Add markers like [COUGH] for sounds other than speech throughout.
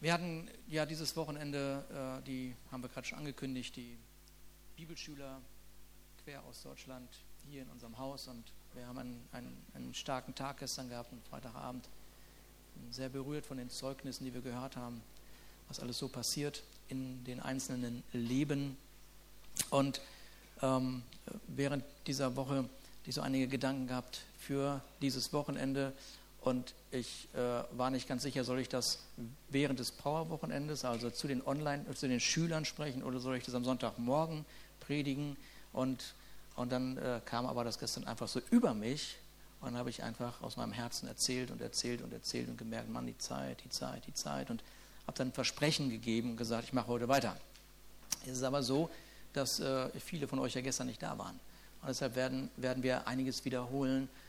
Wir hatten ja dieses Wochenende, äh, die haben wir gerade schon angekündigt, die Bibelschüler quer aus Deutschland hier in unserem Haus und wir haben einen, einen, einen starken Tag gestern gehabt, einen Freitagabend. Sehr berührt von den Zeugnissen, die wir gehört haben, was alles so passiert in den einzelnen Leben. Und ähm, während dieser Woche die so einige Gedanken gehabt für dieses Wochenende und ich äh, war nicht ganz sicher, soll ich das während des Power-Wochenendes, also zu den Online, zu den Schülern sprechen oder soll ich das am Sonntagmorgen predigen? Und, und dann äh, kam aber das gestern einfach so über mich und dann habe ich einfach aus meinem Herzen erzählt und erzählt und erzählt und gemerkt, Mann, die Zeit, die Zeit, die Zeit und habe dann Versprechen gegeben und gesagt, ich mache heute weiter. Es ist aber so, dass äh, viele von euch ja gestern nicht da waren. Und deshalb werden, werden wir einiges wiederholen äh,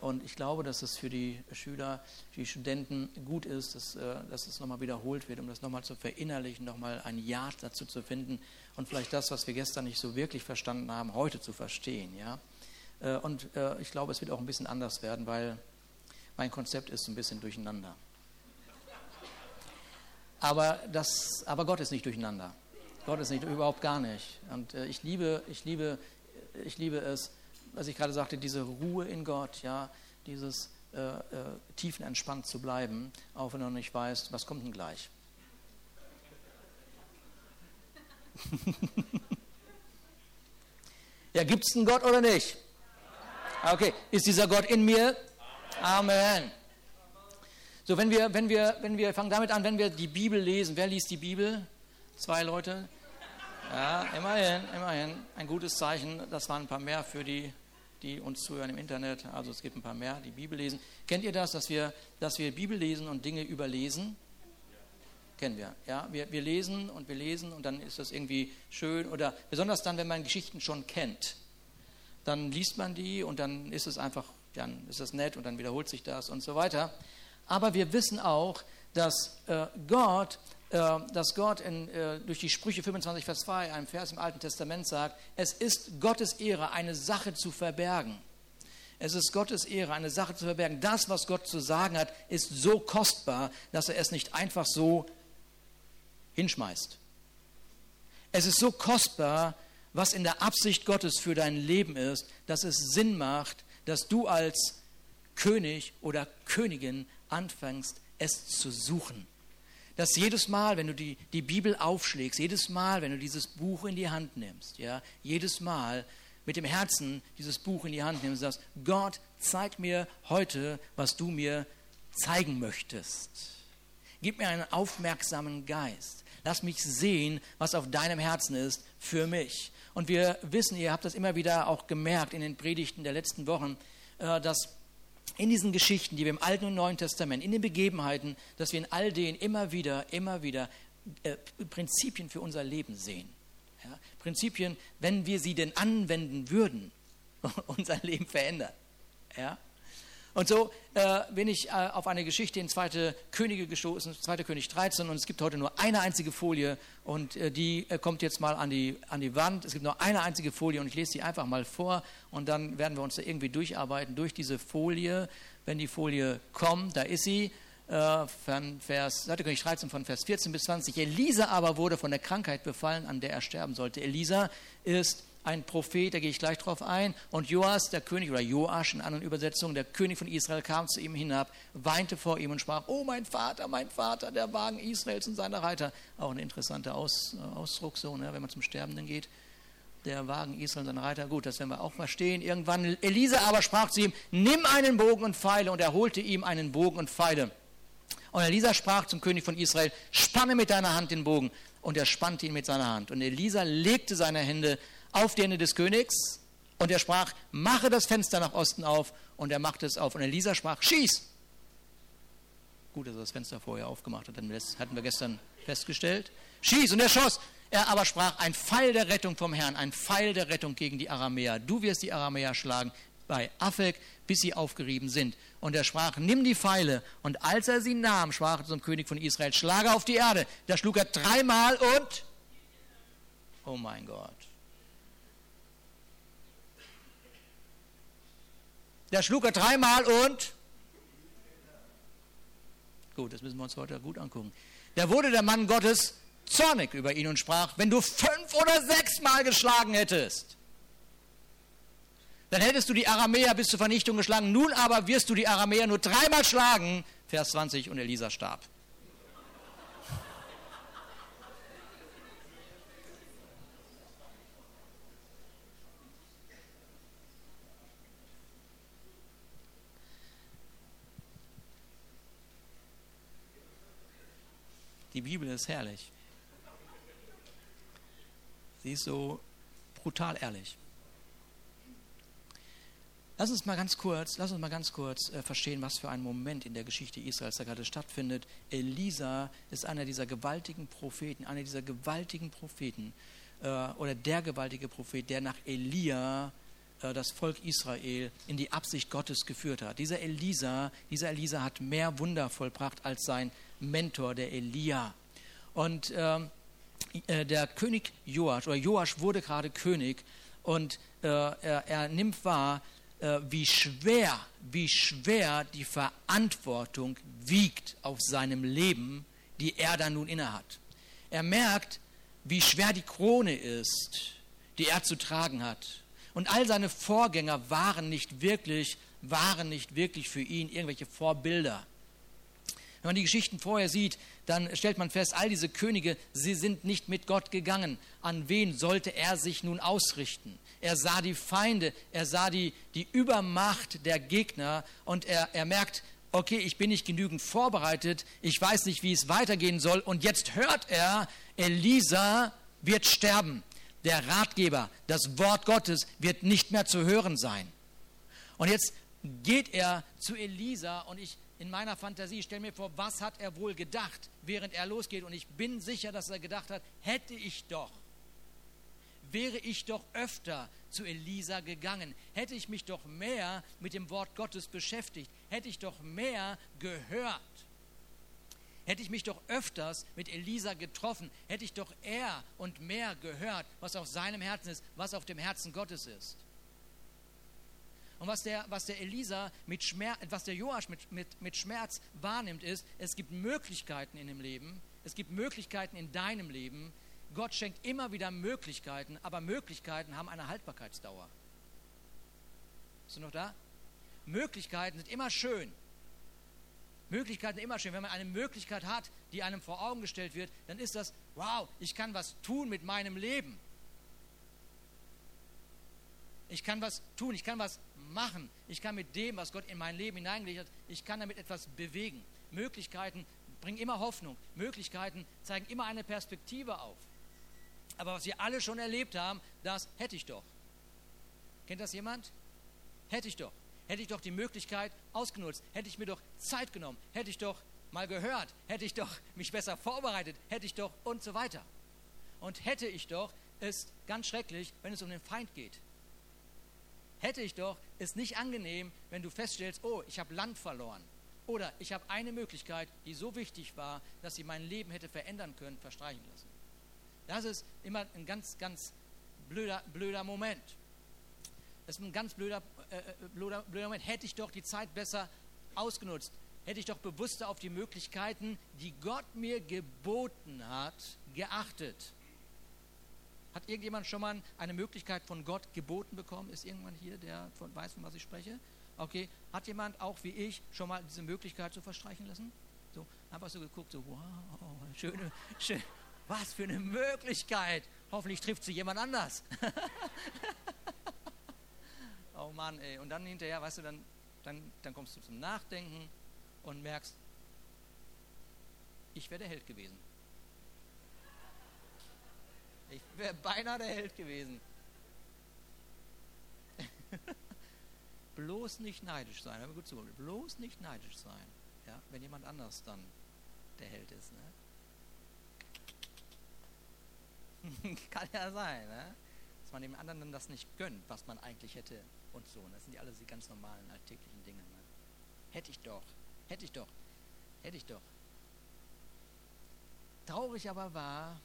und ich glaube, dass es für die Schüler, für die Studenten gut ist, dass, äh, dass es nochmal wiederholt wird, um das nochmal zu verinnerlichen, nochmal ein Ja dazu zu finden und vielleicht das, was wir gestern nicht so wirklich verstanden haben, heute zu verstehen. Ja? Äh, und ich glaube, es wird auch ein bisschen anders werden, weil mein Konzept ist ein bisschen durcheinander. Aber, das, aber Gott ist nicht durcheinander. Gott ist nicht, überhaupt gar nicht. Und ich liebe, ich liebe, ich liebe es, was ich gerade sagte, diese Ruhe in Gott, ja, dieses äh, äh, tiefenentspannt zu bleiben, auch wenn du nicht weißt, was kommt denn gleich. [LAUGHS] ja, gibt es einen Gott oder nicht? Okay, ist dieser Gott in mir? Amen. So, wenn wir, wenn wir, wenn wir fangen damit an, wenn wir die Bibel lesen, wer liest die Bibel? Zwei Leute. Ja, immerhin, immerhin. Ein gutes Zeichen. Das waren ein paar mehr für die die uns zuhören im Internet. Also es gibt ein paar mehr, die Bibel lesen. Kennt ihr das, dass wir, dass wir Bibel lesen und Dinge überlesen? Kennen wir. Ja, wir, wir lesen und wir lesen und dann ist das irgendwie schön oder besonders dann, wenn man Geschichten schon kennt. Dann liest man die und dann ist es einfach, dann ist das nett und dann wiederholt sich das und so weiter. Aber wir wissen auch, dass äh, Gott dass Gott in, äh, durch die Sprüche 25, Vers 2, einem Vers im Alten Testament sagt, es ist Gottes Ehre, eine Sache zu verbergen. Es ist Gottes Ehre, eine Sache zu verbergen. Das, was Gott zu sagen hat, ist so kostbar, dass er es nicht einfach so hinschmeißt. Es ist so kostbar, was in der Absicht Gottes für dein Leben ist, dass es Sinn macht, dass du als König oder Königin anfängst, es zu suchen dass jedes Mal, wenn du die, die Bibel aufschlägst, jedes Mal, wenn du dieses Buch in die Hand nimmst, ja, jedes Mal mit dem Herzen dieses Buch in die Hand nimmst, sagst, Gott, zeig mir heute, was du mir zeigen möchtest. Gib mir einen aufmerksamen Geist. Lass mich sehen, was auf deinem Herzen ist für mich. Und wir wissen, ihr habt das immer wieder auch gemerkt in den Predigten der letzten Wochen, äh, dass in diesen Geschichten, die wir im Alten und Neuen Testament, in den Begebenheiten, dass wir in all denen immer wieder, immer wieder äh, Prinzipien für unser Leben sehen. Ja? Prinzipien, wenn wir sie denn anwenden würden, [LAUGHS] unser Leben verändern. Ja? Und so äh, bin ich äh, auf eine Geschichte in 2. Könige gestoßen, 2. König 13, und es gibt heute nur eine einzige Folie und äh, die äh, kommt jetzt mal an die, an die Wand. Es gibt nur eine einzige Folie und ich lese sie einfach mal vor und dann werden wir uns da irgendwie durcharbeiten durch diese Folie. Wenn die Folie kommt, da ist sie. Äh, von Vers, 2. König 13 von Vers 14 bis 20. Elisa aber wurde von der Krankheit befallen, an der er sterben sollte. Elisa ist ein Prophet, da gehe ich gleich drauf ein. Und Joas, der König, oder Joasch in anderen Übersetzungen, der König von Israel, kam zu ihm hinab, weinte vor ihm und sprach: Oh, mein Vater, mein Vater, der Wagen Israels und seine Reiter. Auch ein interessanter Aus, äh, Ausdruck, so, ne, wenn man zum Sterbenden geht. Der Wagen Israel und seine Reiter. Gut, das werden wir auch verstehen. Irgendwann, Elisa aber sprach zu ihm: Nimm einen Bogen und Pfeile. Und er holte ihm einen Bogen und Pfeile. Und Elisa sprach zum König von Israel: Spanne mit deiner Hand den Bogen. Und er spannte ihn mit seiner Hand. Und Elisa legte seine Hände auf die Hände des Königs und er sprach, mache das Fenster nach Osten auf und er machte es auf. Und Elisa sprach, schieß. Gut, dass er das Fenster vorher aufgemacht hat, das hatten wir gestern festgestellt. Schieß und er schoss. Er aber sprach, ein Pfeil der Rettung vom Herrn, ein Pfeil der Rettung gegen die Aramäer. Du wirst die Aramäer schlagen bei Afek, bis sie aufgerieben sind. Und er sprach, nimm die Pfeile. Und als er sie nahm, sprach er zum König von Israel, schlage auf die Erde. Da schlug er dreimal und, oh mein Gott, Da schlug er dreimal und Gut, das müssen wir uns heute gut angucken. Da wurde der Mann Gottes zornig über ihn und sprach, wenn du fünf oder sechs Mal geschlagen hättest, dann hättest du die Aramäer bis zur Vernichtung geschlagen. Nun aber wirst du die Aramäer nur dreimal schlagen. Vers 20 und Elisa starb. Die Bibel ist herrlich. Sie ist so brutal ehrlich. Lass uns mal ganz kurz, lass uns mal ganz kurz äh, verstehen, was für ein Moment in der Geschichte Israels da gerade stattfindet. Elisa ist einer dieser gewaltigen Propheten, einer dieser gewaltigen Propheten äh, oder der gewaltige Prophet, der nach Elia äh, das Volk Israel in die Absicht Gottes geführt hat. Dieser Elisa, dieser Elisa hat mehr Wunder vollbracht als sein Mentor, der Elia. Und ähm, äh, der König Joasch, oder Joasch wurde gerade König und äh, er, er, nimmt wahr, äh, wie schwer, wie schwer die Verantwortung wiegt auf seinem Leben, die er da nun innehat. Er merkt, wie schwer die Krone ist, die er zu tragen hat. Und all seine Vorgänger waren nicht wirklich, waren nicht wirklich für ihn irgendwelche Vorbilder. Wenn man die Geschichten vorher sieht, dann stellt man fest, all diese Könige, sie sind nicht mit Gott gegangen. An wen sollte er sich nun ausrichten? Er sah die Feinde, er sah die, die Übermacht der Gegner und er, er merkt, okay, ich bin nicht genügend vorbereitet, ich weiß nicht, wie es weitergehen soll. Und jetzt hört er, Elisa wird sterben. Der Ratgeber, das Wort Gottes wird nicht mehr zu hören sein. Und jetzt geht er zu Elisa und ich in meiner Fantasie, stell mir vor, was hat er wohl gedacht, während er losgeht. Und ich bin sicher, dass er gedacht hat, hätte ich doch, wäre ich doch öfter zu Elisa gegangen, hätte ich mich doch mehr mit dem Wort Gottes beschäftigt, hätte ich doch mehr gehört, hätte ich mich doch öfters mit Elisa getroffen, hätte ich doch eher und mehr gehört, was auf seinem Herzen ist, was auf dem Herzen Gottes ist. Und was der, was der Elisa mit Schmerz, was der Joasch mit, mit, mit Schmerz wahrnimmt, ist, es gibt Möglichkeiten in dem Leben, es gibt Möglichkeiten in deinem Leben. Gott schenkt immer wieder Möglichkeiten, aber Möglichkeiten haben eine Haltbarkeitsdauer. Bist du noch da? Möglichkeiten sind immer schön. Möglichkeiten sind immer schön. Wenn man eine Möglichkeit hat, die einem vor Augen gestellt wird, dann ist das, wow, ich kann was tun mit meinem Leben. Ich kann was tun, ich kann was machen. Ich kann mit dem, was Gott in mein Leben hineingelegt hat, ich kann damit etwas bewegen. Möglichkeiten bringen immer Hoffnung. Möglichkeiten zeigen immer eine Perspektive auf. Aber was wir alle schon erlebt haben, das hätte ich doch. Kennt das jemand? Hätte ich doch. Hätte ich doch die Möglichkeit ausgenutzt. Hätte ich mir doch Zeit genommen. Hätte ich doch mal gehört. Hätte ich doch [LAUGHS] mich besser vorbereitet. Hätte ich doch und so weiter. Und hätte ich doch, ist ganz schrecklich, wenn es um den Feind geht hätte ich doch, ist nicht angenehm, wenn du feststellst, oh, ich habe Land verloren. Oder ich habe eine Möglichkeit, die so wichtig war, dass sie mein Leben hätte verändern können, verstreichen lassen. Das ist immer ein ganz, ganz blöder, blöder Moment. Das ist ein ganz blöder, äh, äh, blöder, blöder Moment. Hätte ich doch die Zeit besser ausgenutzt, hätte ich doch bewusster auf die Möglichkeiten, die Gott mir geboten hat, geachtet. Hat irgendjemand schon mal eine Möglichkeit von Gott geboten bekommen? Ist irgendjemand hier, der von, weiß, von was ich spreche? Okay. Hat jemand auch wie ich schon mal diese Möglichkeit zu verstreichen lassen? So, einfach so geguckt, so, wow, schöne, schön, was für eine Möglichkeit. Hoffentlich trifft sie jemand anders. [LAUGHS] oh Mann, ey. Und dann hinterher, weißt du, dann, dann, dann kommst du zum Nachdenken und merkst, ich wäre der Held gewesen. Ich wäre beinahe der Held gewesen. [LAUGHS] bloß nicht neidisch sein, mir gut zu, bloß nicht neidisch sein, ja, wenn jemand anders dann der Held ist. Ne? [LAUGHS] Kann ja sein, ne? dass man dem anderen dann das nicht gönnt, was man eigentlich hätte und so. Das sind ja alles die ganz normalen alltäglichen Dinge. Ne? Hätte ich doch, hätte ich doch, hätte ich doch. Traurig aber war,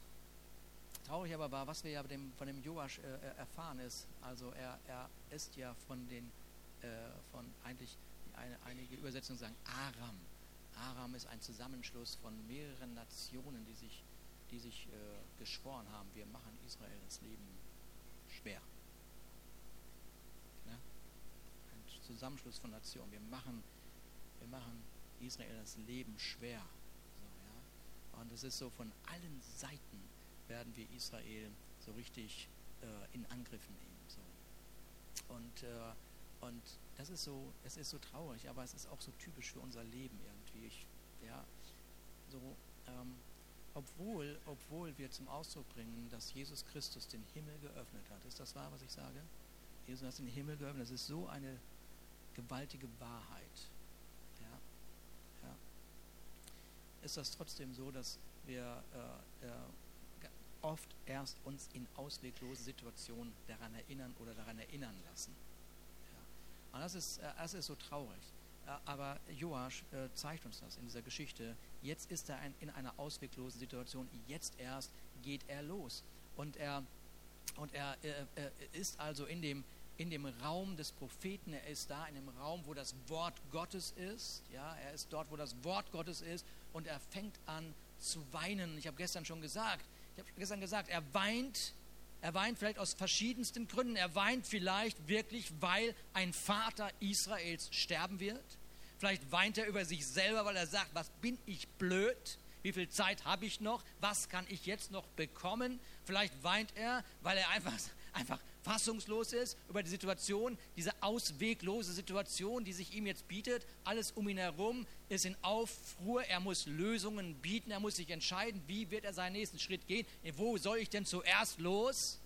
Traurig aber war, was wir ja dem, von dem Joasch äh, äh, erfahren ist, also er, er ist ja von den, äh, von eigentlich, eine, einige Übersetzungen sagen Aram, Aram ist ein Zusammenschluss von mehreren Nationen, die sich, die sich äh, geschworen haben, wir machen Israel das Leben schwer. Ja? Ein Zusammenschluss von Nationen. Wir machen, wir machen Israel das Leben schwer. So, ja? Und es ist so, von allen Seiten werden wir Israel so richtig äh, in Angriff nehmen. So. Und, äh, und das ist so, es ist so traurig, aber es ist auch so typisch für unser Leben irgendwie. Ich, ja, so, ähm, obwohl, obwohl wir zum Ausdruck bringen, dass Jesus Christus den Himmel geöffnet hat. Ist das wahr, was ich sage? Jesus hat den Himmel geöffnet. Das ist so eine gewaltige Wahrheit. Ja, ja. Ist das trotzdem so, dass wir äh, äh, oft erst uns in ausweglose Situationen daran erinnern oder daran erinnern lassen? Ja. Und das ist, äh, das ist so traurig. Äh, aber Joasch äh, zeigt uns das in dieser Geschichte. Jetzt ist er in einer ausweglosen Situation. Jetzt erst geht er los. Und er, und er, er ist also in dem, in dem Raum des Propheten. Er ist da in dem Raum, wo das Wort Gottes ist. Ja, er ist dort, wo das Wort Gottes ist. Und er fängt an zu weinen. Ich habe gestern schon gesagt, ich habe gestern gesagt, er weint er weint vielleicht aus verschiedensten Gründen. Er weint vielleicht wirklich, weil ein Vater Israels sterben wird. Vielleicht weint er über sich selber, weil er sagt, was bin ich blöd? Wie viel Zeit habe ich noch? Was kann ich jetzt noch bekommen? Vielleicht weint er, weil er einfach, [LAUGHS] einfach fassungslos ist über die Situation, diese ausweglose Situation, die sich ihm jetzt bietet. Alles um ihn herum ist in Aufruhr. Er muss Lösungen bieten. Er muss sich entscheiden, wie wird er seinen nächsten Schritt gehen. Wo soll ich denn zuerst los?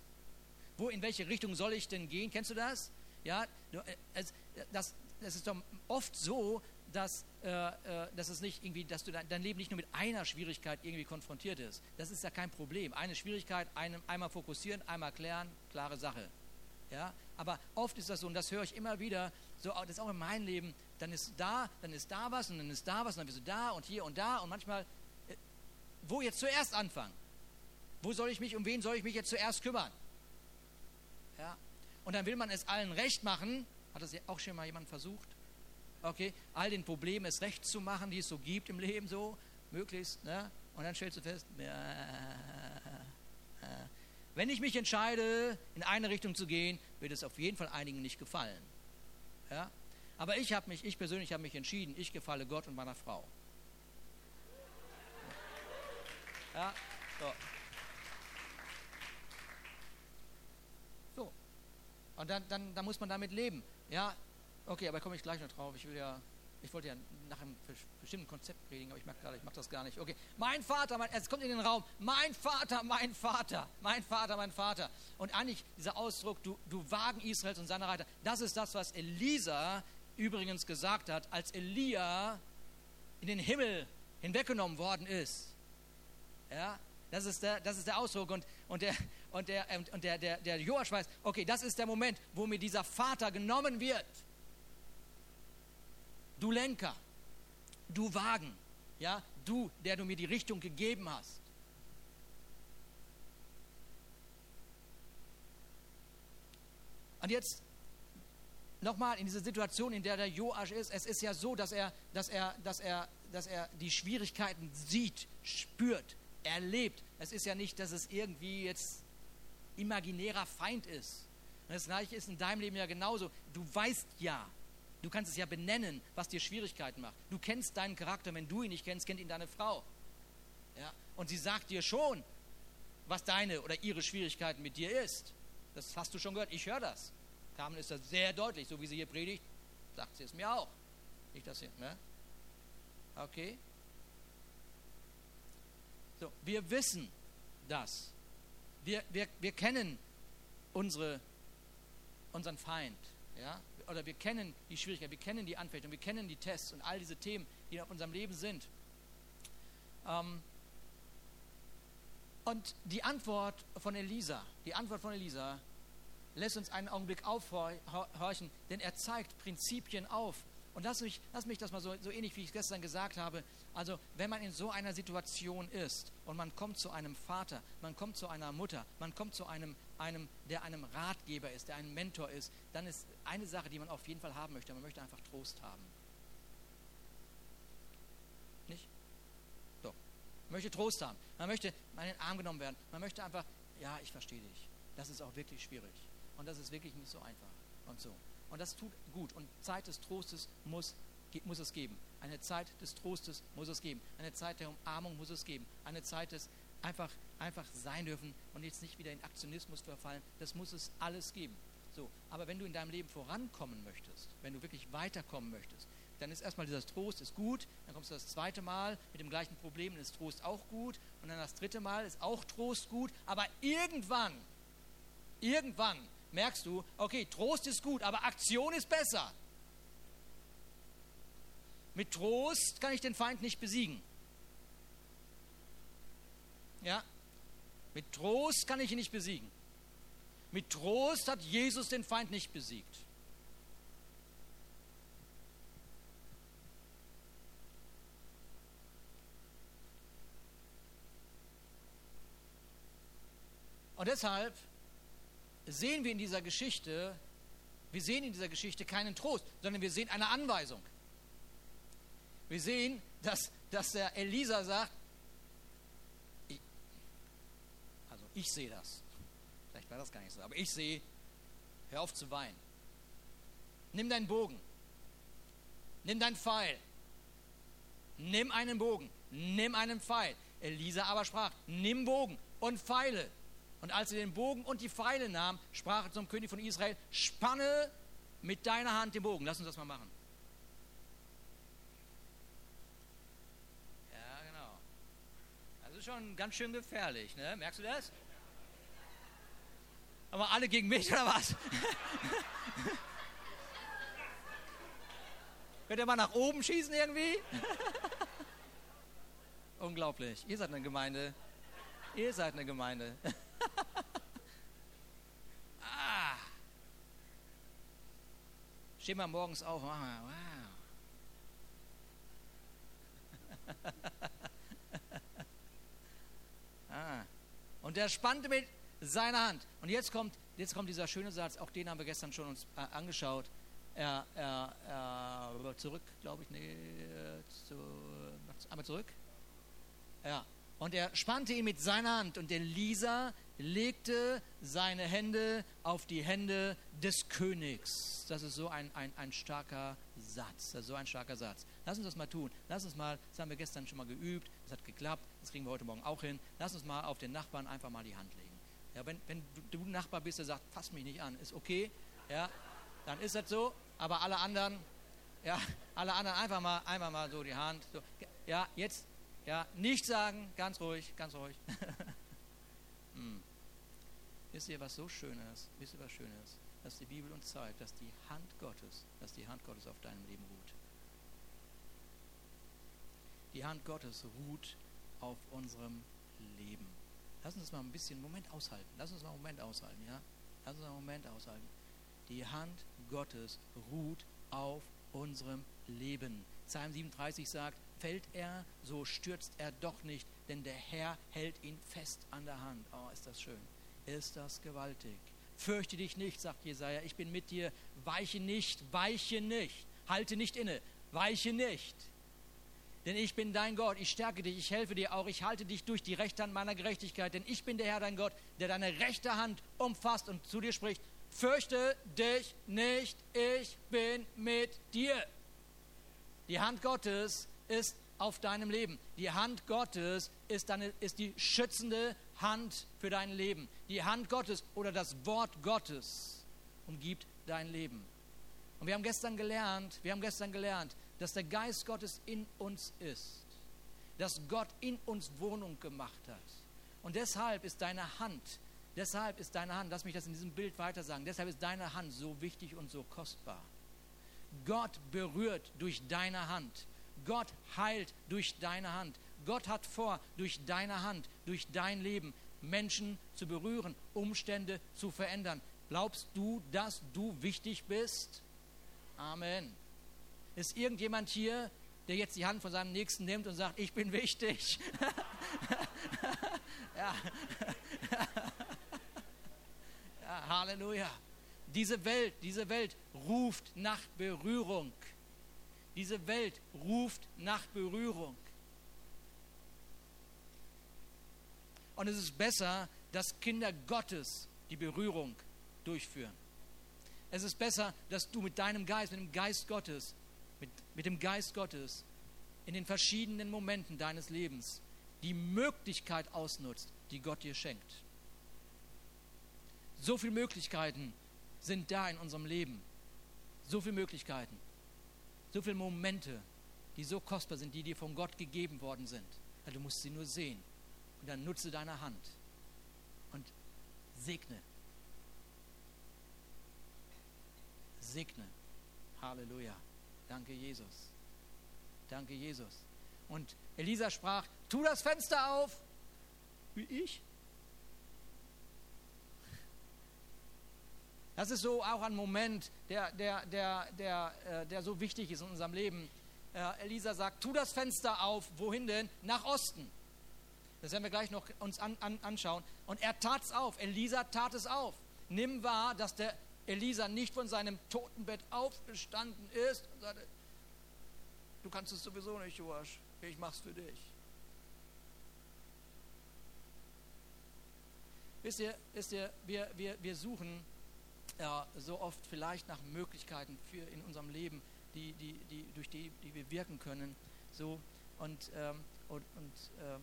Wo, in welche Richtung soll ich denn gehen? Kennst du das? Ja, äh, das, das ist doch oft so, dass, äh, äh, dass es nicht irgendwie, dass du dein, Leben nicht nur mit einer Schwierigkeit irgendwie konfrontiert ist. Das ist ja kein Problem. Eine Schwierigkeit, einem, einmal fokussieren, einmal klären, klare Sache. Ja, aber oft ist das so, und das höre ich immer wieder, so, das ist auch in meinem Leben, dann ist da, dann ist da was und dann ist da was und dann bist du da und hier und da und manchmal, äh, wo jetzt zuerst anfangen? Wo soll ich mich, um wen soll ich mich jetzt zuerst kümmern? Ja, und dann will man es allen recht machen. Hat das auch schon mal jemand versucht? Okay, all den Problemen es recht zu machen, die es so gibt im Leben, so möglichst, ne? und dann stellst du fest, wenn ich mich entscheide, in eine Richtung zu gehen, wird es auf jeden Fall einigen nicht gefallen. Ja? Aber ich habe mich, ich persönlich habe mich entschieden, ich gefalle Gott und meiner Frau. Ja, so. So. Und dann, dann, dann muss man damit leben. Ja, Okay, aber komme ich gleich noch drauf. Ich will ja, ich wollte ja nach einem bestimmten Konzept predigen, aber ich merke gerade, ich mache das gar nicht. Okay, mein Vater, mein, es kommt in den Raum, mein Vater, mein Vater, mein Vater, mein Vater. Und eigentlich dieser Ausdruck, du, du Wagen Israels und seiner Reiter, das ist das, was Elisa übrigens gesagt hat, als Elia in den Himmel hinweggenommen worden ist. Ja, das ist der, das ist der Ausdruck. Und, und, der, und, der, und der, der, der Joasch weiß, okay, das ist der Moment, wo mir dieser Vater genommen wird du Lenker, du Wagen, ja, du, der du mir die Richtung gegeben hast. Und jetzt nochmal in diese Situation, in der der Joasch ist. Es ist ja so, dass er, dass er, dass er, dass er die Schwierigkeiten sieht, spürt, erlebt. Es ist ja nicht, dass es irgendwie jetzt imaginärer Feind ist. das gleiche ist in deinem Leben ja genauso. Du weißt ja, Du kannst es ja benennen, was dir Schwierigkeiten macht. Du kennst deinen Charakter. Wenn du ihn nicht kennst, kennt ihn deine Frau. Ja? Und sie sagt dir schon, was deine oder ihre Schwierigkeiten mit dir ist. Das hast du schon gehört. Ich höre das. Carmen ist das sehr deutlich. So wie sie hier predigt, sagt sie es mir auch. Nicht, dass sie, ne? Okay? So, wir wissen das. Wir, wir, wir kennen unsere, unseren Feind. Ja? oder wir kennen die Schwierigkeiten, wir kennen die Anfechtung, wir kennen die Tests und all diese Themen, die in unserem Leben sind. Ähm, und die Antwort von Elisa, die Antwort von Elisa lässt uns einen Augenblick aufhorchen, denn er zeigt Prinzipien auf, und lass mich, lass mich das mal so, so ähnlich, wie ich es gestern gesagt habe. Also, wenn man in so einer Situation ist und man kommt zu einem Vater, man kommt zu einer Mutter, man kommt zu einem, einem, der einem Ratgeber ist, der ein Mentor ist, dann ist eine Sache, die man auf jeden Fall haben möchte. Man möchte einfach Trost haben. möchte Trost haben. Man möchte in den Arm genommen werden. Man möchte einfach, ja, ich verstehe dich. Das ist auch wirklich schwierig. Und das ist wirklich nicht so einfach. Und so. Und das tut gut. Und Zeit des Trostes muss, muss es geben. Eine Zeit des Trostes muss es geben. Eine Zeit der Umarmung muss es geben. Eine Zeit des einfach, einfach sein dürfen und jetzt nicht wieder in Aktionismus verfallen. Das muss es alles geben. So, aber wenn du in deinem Leben vorankommen möchtest, wenn du wirklich weiterkommen möchtest, dann ist erstmal dieser Trost ist gut, dann kommst du das zweite Mal mit dem gleichen Problem, dann ist Trost auch gut und dann das dritte Mal ist auch Trost gut, aber irgendwann, irgendwann merkst du, okay, Trost ist gut, aber Aktion ist besser. Mit Trost kann ich den Feind nicht besiegen. Ja? Mit Trost kann ich ihn nicht besiegen. Mit Trost hat Jesus den Feind nicht besiegt. Und deshalb sehen wir in dieser Geschichte, wir sehen in dieser Geschichte keinen Trost, sondern wir sehen eine Anweisung. Wir sehen, dass, dass der Elisa sagt, ich, also ich sehe das. Vielleicht war das gar nicht so, aber ich sehe, hör auf zu weinen. Nimm deinen Bogen. Nimm deinen Pfeil. Nimm einen Bogen. Nimm einen Pfeil. Elisa aber sprach, nimm Bogen und Pfeile. Und als er den Bogen und die Pfeile nahm, sprach er zum König von Israel, spanne mit deiner Hand den Bogen. Lass uns das mal machen. Ja, genau. Das ist schon ganz schön gefährlich, ne? Merkst du das? Aber alle gegen mich oder was? [LAUGHS] Könnt ihr mal nach oben schießen irgendwie? [LAUGHS] Unglaublich. Ihr seid eine Gemeinde. Ihr seid eine Gemeinde. [LAUGHS] ah. Stehen wir morgens auf. Wow. Ah. Und der spannte mit seiner Hand. Und jetzt kommt, jetzt kommt dieser schöne Satz, auch den haben wir gestern schon uns äh, angeschaut. Er, er, er zurück, glaube ich, nee, zu, einmal zurück. Ja, und er spannte ihn mit seiner Hand und Elisa legte seine Hände auf die Hände des Königs. Das ist so ein, ein, ein starker Satz. Das ist so ein starker Satz. Lass uns das mal tun. Lass uns mal, das haben wir gestern schon mal geübt, das hat geklappt, das kriegen wir heute Morgen auch hin. Lass uns mal auf den Nachbarn einfach mal die Hand legen. Ja, wenn, wenn du, Nachbar bist, der sagt, fass mich nicht an, ist okay, ja, dann ist das so, aber alle anderen, ja, alle anderen einfach mal, einfach mal so die Hand. So. Ja, jetzt ja, nicht sagen, ganz ruhig, ganz ruhig. [LAUGHS] hm. Wisst ihr, was so schön ist? Wisst ihr, was schön ist? Dass die Bibel uns zeigt, dass die Hand Gottes, dass die Hand Gottes auf deinem Leben ruht. Die Hand Gottes ruht auf unserem Leben. Lass uns mal ein bisschen Moment aushalten. Lass uns mal einen Moment aushalten, ja? Lass uns mal einen Moment aushalten. Die Hand Gottes ruht auf unserem Leben. Psalm 37 sagt, fällt er, so stürzt er doch nicht, denn der Herr hält ihn fest an der Hand. Oh, ist das schön. Ist das gewaltig. Fürchte dich nicht, sagt Jesaja, ich bin mit dir. Weiche nicht, weiche nicht. Halte nicht inne, weiche nicht. Denn ich bin dein Gott, ich stärke dich, ich helfe dir auch, ich halte dich durch die rechte Hand meiner Gerechtigkeit. Denn ich bin der Herr, dein Gott, der deine rechte Hand umfasst und zu dir spricht. Fürchte dich nicht, ich bin mit dir. Die Hand Gottes ist auf deinem Leben. Die Hand Gottes ist, deine, ist die schützende Hand für dein Leben. Die Hand Gottes oder das Wort Gottes umgibt dein Leben. Und wir haben gestern gelernt, wir haben gestern gelernt, dass der Geist Gottes in uns ist. Dass Gott in uns Wohnung gemacht hat. Und deshalb ist deine Hand, deshalb ist deine Hand, lass mich das in diesem Bild weiter sagen, deshalb ist deine Hand so wichtig und so kostbar. Gott berührt durch deine Hand. Gott heilt durch deine Hand. Gott hat vor, durch deine Hand, durch dein Leben Menschen zu berühren, Umstände zu verändern. Glaubst du, dass du wichtig bist? Amen. Ist irgendjemand hier, der jetzt die Hand von seinem Nächsten nimmt und sagt, ich bin wichtig? [LAUGHS] ja. [LAUGHS] ja, Halleluja. Diese Welt, diese Welt ruft nach Berührung. Diese Welt ruft nach Berührung. Und es ist besser, dass Kinder Gottes die Berührung durchführen. Es ist besser, dass du mit deinem Geist, mit dem Geist Gottes, mit, dem Geist Gottes in den verschiedenen Momenten deines Lebens die Möglichkeit ausnutzt, die Gott dir schenkt. So viele Möglichkeiten sind da in unserem Leben. So viele Möglichkeiten. So viele Momente, die so kostbar sind, die dir von Gott gegeben worden sind. du musst sie nur sehen. Und dann nutze deine Hand und segne. Segne. Halleluja. Danke, Jesus. Danke, Jesus. Und Elisa sprach, tu das Fenster auf. Wie ich? Das ist so auch ein Moment, der, der, der, der, äh, der so wichtig ist in unserem Leben. Äh, Elisa sagt, tu das Fenster auf. Wohin denn? Nach Osten. Das werden wir gleich noch uns an, an, anschauen. Und er tat es auf. Elisa tat es auf. Nimm wahr, dass der Elisa nicht von seinem Totenbett aufgestanden ist und sagte, du kannst es sowieso nicht, Joasch, ich mach's für dich. Wisst ihr, wisst ihr wir, wir, wir suchen ja, so oft vielleicht nach Möglichkeiten für in unserem Leben, die, die, die, durch die, die wir wirken können. So, und, ähm, und, und, ähm,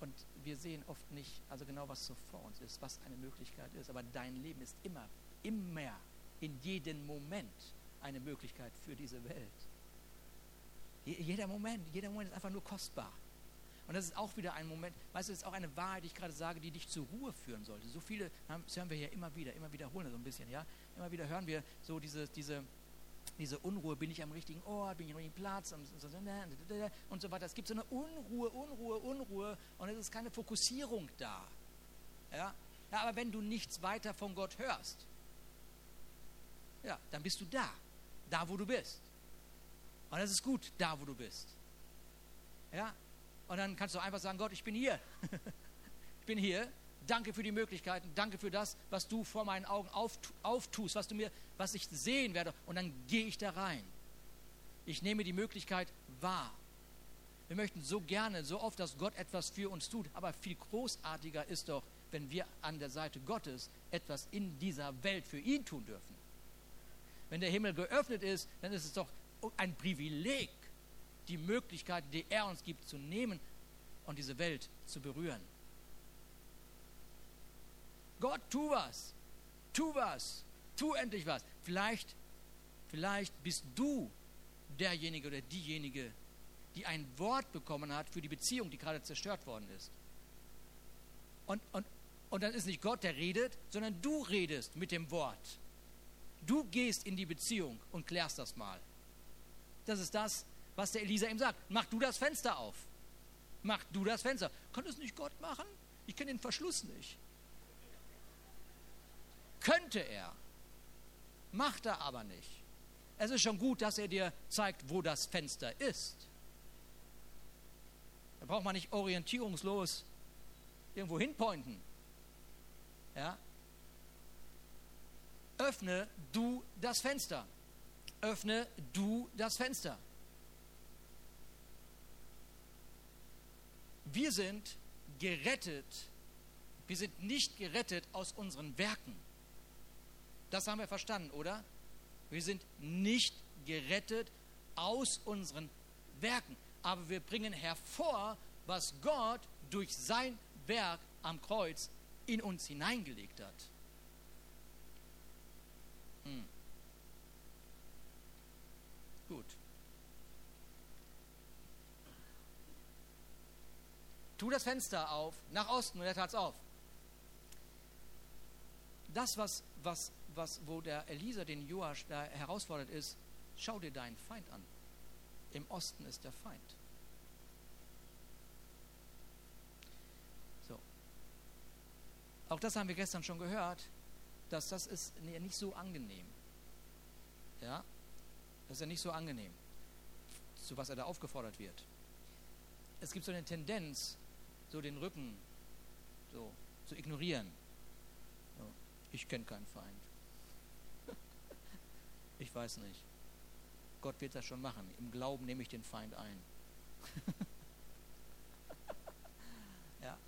und wir sehen oft nicht, also genau was so vor uns ist, was eine Möglichkeit ist. Aber dein Leben ist immer, immer, in jedem Moment eine Möglichkeit für diese Welt. Jeder Moment, jeder Moment ist einfach nur kostbar. Und das ist auch wieder ein Moment, weißt du, das ist auch eine Wahrheit, die ich gerade sage, die dich zur Ruhe führen sollte. So viele, das hören wir hier immer wieder, immer wiederholen so ein bisschen, ja. Immer wieder hören wir so diese, diese, diese Unruhe, bin ich am richtigen Ort, bin ich am richtigen Platz und so, so weiter. Es gibt so eine Unruhe, Unruhe, Unruhe und es ist keine Fokussierung da. Ja? ja, aber wenn du nichts weiter von Gott hörst, ja, dann bist du da, da wo du bist. Und es ist gut, da wo du bist. Ja, und dann kannst du einfach sagen, Gott, ich bin hier. [LAUGHS] ich bin hier. Danke für die Möglichkeiten. Danke für das, was du vor meinen Augen auftust, was du mir, was ich sehen werde. Und dann gehe ich da rein. Ich nehme die Möglichkeit wahr. Wir möchten so gerne, so oft, dass Gott etwas für uns tut. Aber viel großartiger ist doch, wenn wir an der Seite Gottes etwas in dieser Welt für ihn tun dürfen. Wenn der Himmel geöffnet ist, dann ist es doch ein Privileg, die Möglichkeiten, die er uns gibt, zu nehmen und diese Welt zu berühren. Gott, tu was, tu was, tu endlich was. Vielleicht, vielleicht bist du derjenige oder diejenige, die ein Wort bekommen hat für die Beziehung, die gerade zerstört worden ist. Und, und, und dann ist nicht Gott, der redet, sondern du redest mit dem Wort. Du gehst in die Beziehung und klärst das mal. Das ist das, was der Elisa ihm sagt. Mach du das Fenster auf. Mach du das Fenster. Kann das nicht Gott machen? Ich kenne den Verschluss nicht. Könnte er. Macht er aber nicht. Es ist schon gut, dass er dir zeigt, wo das Fenster ist. Da braucht man nicht orientierungslos irgendwo hinpointen. Ja? Öffne du das Fenster. Öffne du das Fenster. Wir sind gerettet. Wir sind nicht gerettet aus unseren Werken. Das haben wir verstanden, oder? Wir sind nicht gerettet aus unseren Werken. Aber wir bringen hervor, was Gott durch sein Werk am Kreuz in uns hineingelegt hat. Hm. Gut. tu das Fenster auf, nach Osten, und er tat es auf. Das, was, was, was, wo der Elisa den Joasch da herausfordert, ist, schau dir deinen Feind an. Im Osten ist der Feind. So. Auch das haben wir gestern schon gehört, dass das ist nicht so angenehm. Ja, das ist ja nicht so angenehm, zu was er da aufgefordert wird. Es gibt so eine Tendenz, so den Rücken so zu ignorieren. So, ich kenne keinen Feind. [LAUGHS] ich weiß nicht. Gott wird das schon machen. Im Glauben nehme ich den Feind ein. [LAUGHS] ja.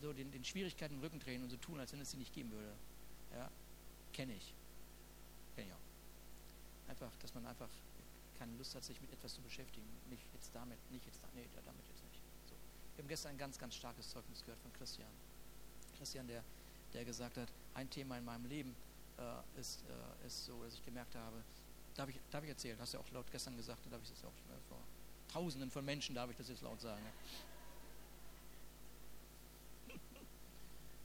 so den, den Schwierigkeiten den Rücken drehen und so tun, als wenn es sie nicht geben würde. Ja, kenne ich. Kenne ich auch. Einfach, dass man einfach keine Lust hat, sich mit etwas zu beschäftigen. Nicht jetzt damit, nicht jetzt damit, nee, damit jetzt nicht. So. Wir haben gestern ein ganz, ganz starkes Zeugnis gehört von Christian. Christian, der, der gesagt hat, ein Thema in meinem Leben äh, ist, äh, ist so, dass ich gemerkt habe, darf ich, darf ich erzählen, hast du ja auch laut gestern gesagt, darf ich das auch äh, vor Tausenden von Menschen, darf ich das jetzt laut sagen. Ja.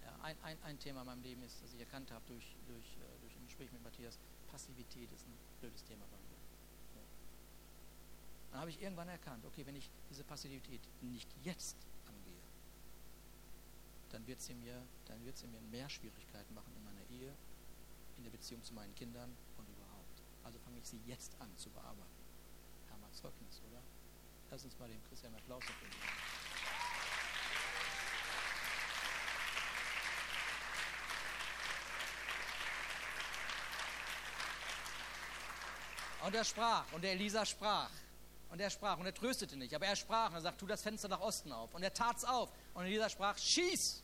ja ein, ein, ein Thema in meinem Leben ist, das ich erkannt habe durch, durch, äh, durch ein Gespräch mit Matthias, Passivität ist ein blödes Thema bei mir. Ja. Dann habe ich irgendwann erkannt, okay, wenn ich diese Passivität nicht jetzt angehe, dann wird sie mir, dann wird sie mir mehr Schwierigkeiten machen in meiner Ehe, in der Beziehung zu meinen Kindern und überhaupt. Also fange ich sie jetzt an zu bearbeiten. Hammer Zeugnis, oder? Lass uns mal dem Christian Applaus geben. Und er sprach, und der Elisa sprach. Und er sprach, und er tröstete nicht, aber er sprach und er sagt, tu das Fenster nach Osten auf. Und er tat's auf. Und Elisa sprach, schieß.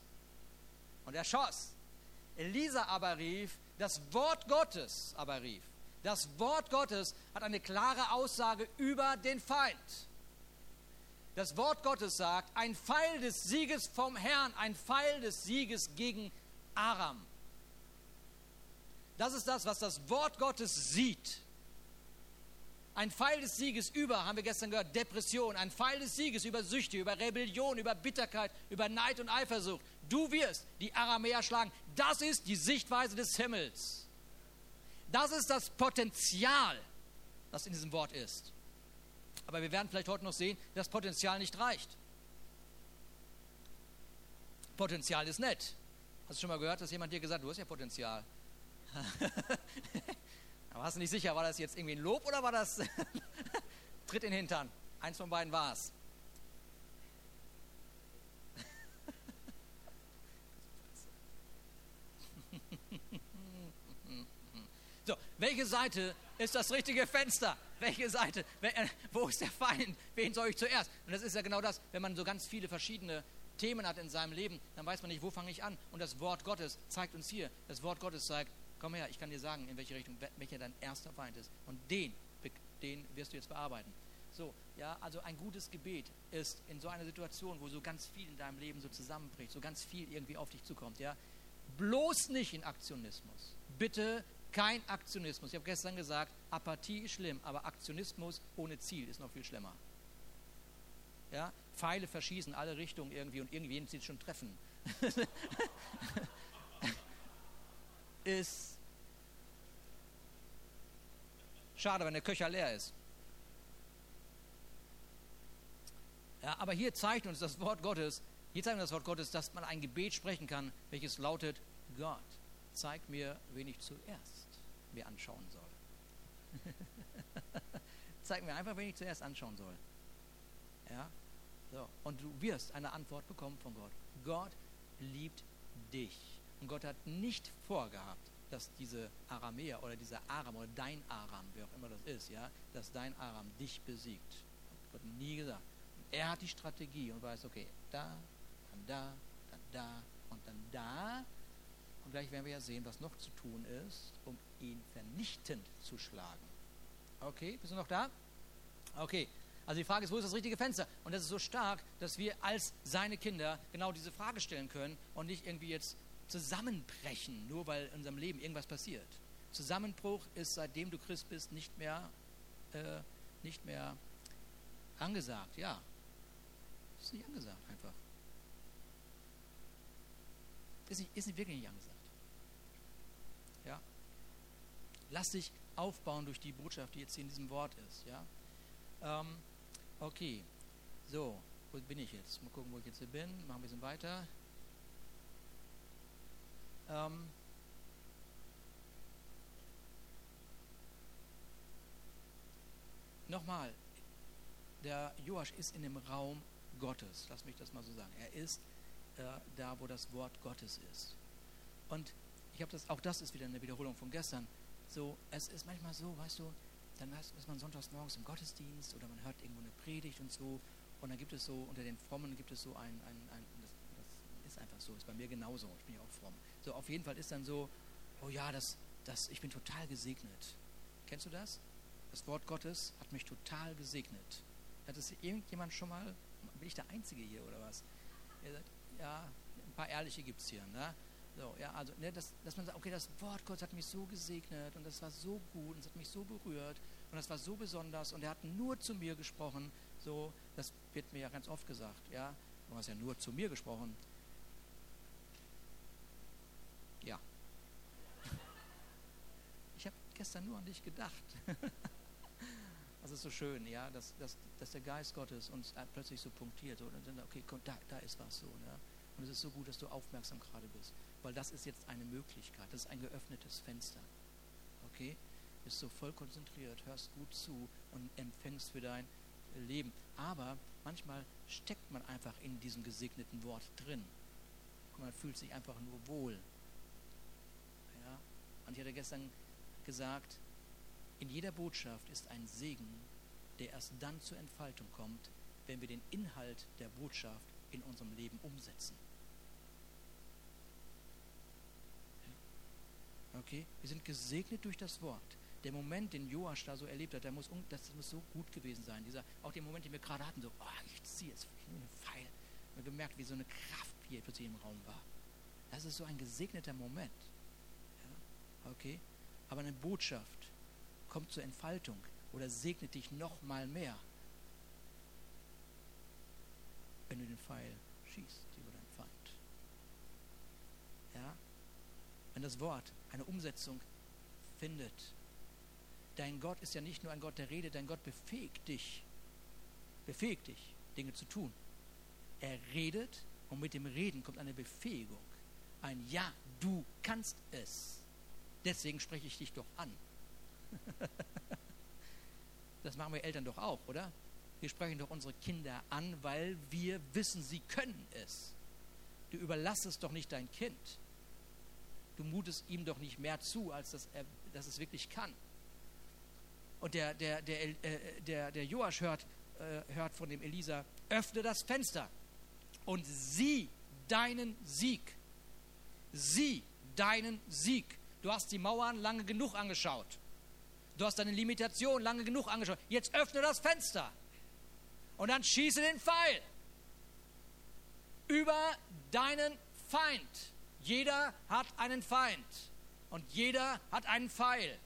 Und er schoss. Elisa aber rief, das Wort Gottes aber rief. Das Wort Gottes hat eine klare Aussage über den Feind. Das Wort Gottes sagt, ein Pfeil des Sieges vom Herrn, ein Pfeil des Sieges gegen Aram. Das ist das, was das Wort Gottes sieht. Ein Pfeil des Sieges über, haben wir gestern gehört, Depression. Ein Pfeil des Sieges über Süchte, über Rebellion, über Bitterkeit, über Neid und Eifersucht. Du wirst die Aramäer schlagen. Das ist die Sichtweise des Himmels. Das ist das Potenzial, das in diesem Wort ist. Aber wir werden vielleicht heute noch sehen, dass Potenzial nicht reicht. Potenzial ist nett. Hast du schon mal gehört, dass jemand dir gesagt hat, du hast ja Potenzial? [LAUGHS] Aber hast du nicht sicher, war das jetzt irgendwie ein Lob oder war das [LAUGHS] Tritt in den Hintern? Eins von beiden war es. [LAUGHS] So, welche Seite ist das richtige Fenster? Welche Seite? Äh, wo ist der Feind? Wen soll ich zuerst? Und das ist ja genau das, wenn man so ganz viele verschiedene Themen hat in seinem Leben, dann weiß man nicht, wo fange ich an. Und das Wort Gottes zeigt uns hier, das Wort Gottes zeigt, komm her, ich kann dir sagen, in welche Richtung, welcher dein erster Feind ist. Und den, den wirst du jetzt bearbeiten. So, ja, also ein gutes Gebet ist in so einer Situation, wo so ganz viel in deinem Leben so zusammenbricht, so ganz viel irgendwie auf dich zukommt, ja, bloß nicht in Aktionismus. Bitte kein Aktionismus. Ich habe gestern gesagt, Apathie ist schlimm, aber Aktionismus ohne Ziel ist noch viel schlimmer. Ja? Pfeile verschießen alle Richtungen irgendwie und irgendwen sie schon treffen. [LAUGHS] ist schade, wenn der Köcher leer ist. Ja, aber hier zeigt uns das Wort Gottes, hier zeigt uns das Wort Gottes, dass man ein Gebet sprechen kann, welches lautet: Gott, zeig mir, wen ich zuerst mir anschauen soll. [LAUGHS] Zeig mir einfach, wen ich zuerst anschauen soll. Ja? So. Und du wirst eine Antwort bekommen von Gott. Gott liebt dich. Und Gott hat nicht vorgehabt, dass diese Aramäer oder dieser Aram oder dein Aram, wer auch immer das ist, ja, dass dein Aram dich besiegt. Hat Gott nie gesagt. Er hat die Strategie und weiß, okay, da, dann da, dann da und dann da und gleich werden wir ja sehen, was noch zu tun ist, um ihn vernichtend zu schlagen. Okay, bist du noch da? Okay, also die Frage ist, wo ist das richtige Fenster? Und das ist so stark, dass wir als seine Kinder genau diese Frage stellen können und nicht irgendwie jetzt zusammenbrechen, nur weil in unserem Leben irgendwas passiert. Zusammenbruch ist, seitdem du Christ bist, nicht mehr, äh, nicht mehr angesagt. Ja, ist nicht angesagt einfach. Ist nicht, ist nicht wirklich nicht angesagt. Ja? Lass dich aufbauen durch die Botschaft, die jetzt hier in diesem Wort ist. Ja? Ähm, okay, so, wo bin ich jetzt? Mal gucken, wo ich jetzt hier bin. Machen wir ein bisschen weiter. Ähm, Nochmal, der Joasch ist in dem Raum Gottes. Lass mich das mal so sagen. Er ist äh, da, wo das Wort Gottes ist. Und ich habe das, auch das ist wieder eine Wiederholung von gestern. So, es ist manchmal so, weißt du, dann ist man sonntags morgens im Gottesdienst oder man hört irgendwo eine Predigt und so. Und dann gibt es so, unter den Frommen gibt es so ein, ein, ein ist einfach so, ist bei mir genauso. Ich bin ja auch fromm. So, auf jeden Fall ist dann so, oh ja, das, das, ich bin total gesegnet. Kennst du das? Das Wort Gottes hat mich total gesegnet. Hat es irgendjemand schon mal, bin ich der Einzige hier oder was? Ja, ein paar Ehrliche gibt es hier. Ne? So, ja, also, ne, dass, dass man sagt, okay, das Wort Gottes hat mich so gesegnet und das war so gut und es hat mich so berührt und das war so besonders und er hat nur zu mir gesprochen. So, das wird mir ja ganz oft gesagt, ja. Du hast ja nur zu mir gesprochen. Ja. Ich habe gestern nur an dich gedacht. [LAUGHS] Das ist so schön, ja, dass, dass, dass der Geist Gottes uns plötzlich so punktiert. So, und dann, okay, komm, da, da ist was so. Ne? Und es ist so gut, dass du aufmerksam gerade bist. Weil das ist jetzt eine Möglichkeit, das ist ein geöffnetes Fenster. Okay? Bist so voll konzentriert, hörst gut zu und empfängst für dein Leben. Aber manchmal steckt man einfach in diesem gesegneten Wort drin. Man fühlt sich einfach nur wohl. Ja? Und ich hatte gestern gesagt, in jeder Botschaft ist ein Segen, der erst dann zur Entfaltung kommt, wenn wir den Inhalt der Botschaft in unserem Leben umsetzen. Okay? Wir sind gesegnet durch das Wort. Der Moment, den Joasch da so erlebt hat, der muss, das muss so gut gewesen sein. Dieser, auch der Moment, den wir gerade hatten, so, oh, ich ziehe jetzt einen Pfeil. Wir haben gemerkt, wie so eine Kraft hier plötzlich im Raum war. Das ist so ein gesegneter Moment. Ja? Okay? Aber eine Botschaft, kommt zur Entfaltung oder segnet dich noch mal mehr, wenn du den Pfeil schießt über deinen Feind. Ja? Wenn das Wort eine Umsetzung findet. Dein Gott ist ja nicht nur ein Gott der Rede, dein Gott befähigt dich, befähigt dich, Dinge zu tun. Er redet und mit dem Reden kommt eine Befähigung. Ein Ja, du kannst es. Deswegen spreche ich dich doch an. [LAUGHS] Das machen wir Eltern doch auch, oder? Wir sprechen doch unsere Kinder an, weil wir wissen, sie können es. Du überlassest doch nicht dein Kind. Du mutest ihm doch nicht mehr zu, als dass, er, dass es wirklich kann. Und der, der, der, äh, der, der Joasch hört, äh, hört von dem Elisa, öffne das Fenster und sieh deinen Sieg. Sieh deinen Sieg. Du hast die Mauern lange genug angeschaut. Du hast deine Limitation lange genug angeschaut. Jetzt öffne das Fenster und dann schieße den Pfeil über deinen Feind. Jeder hat einen Feind und jeder hat einen Pfeil.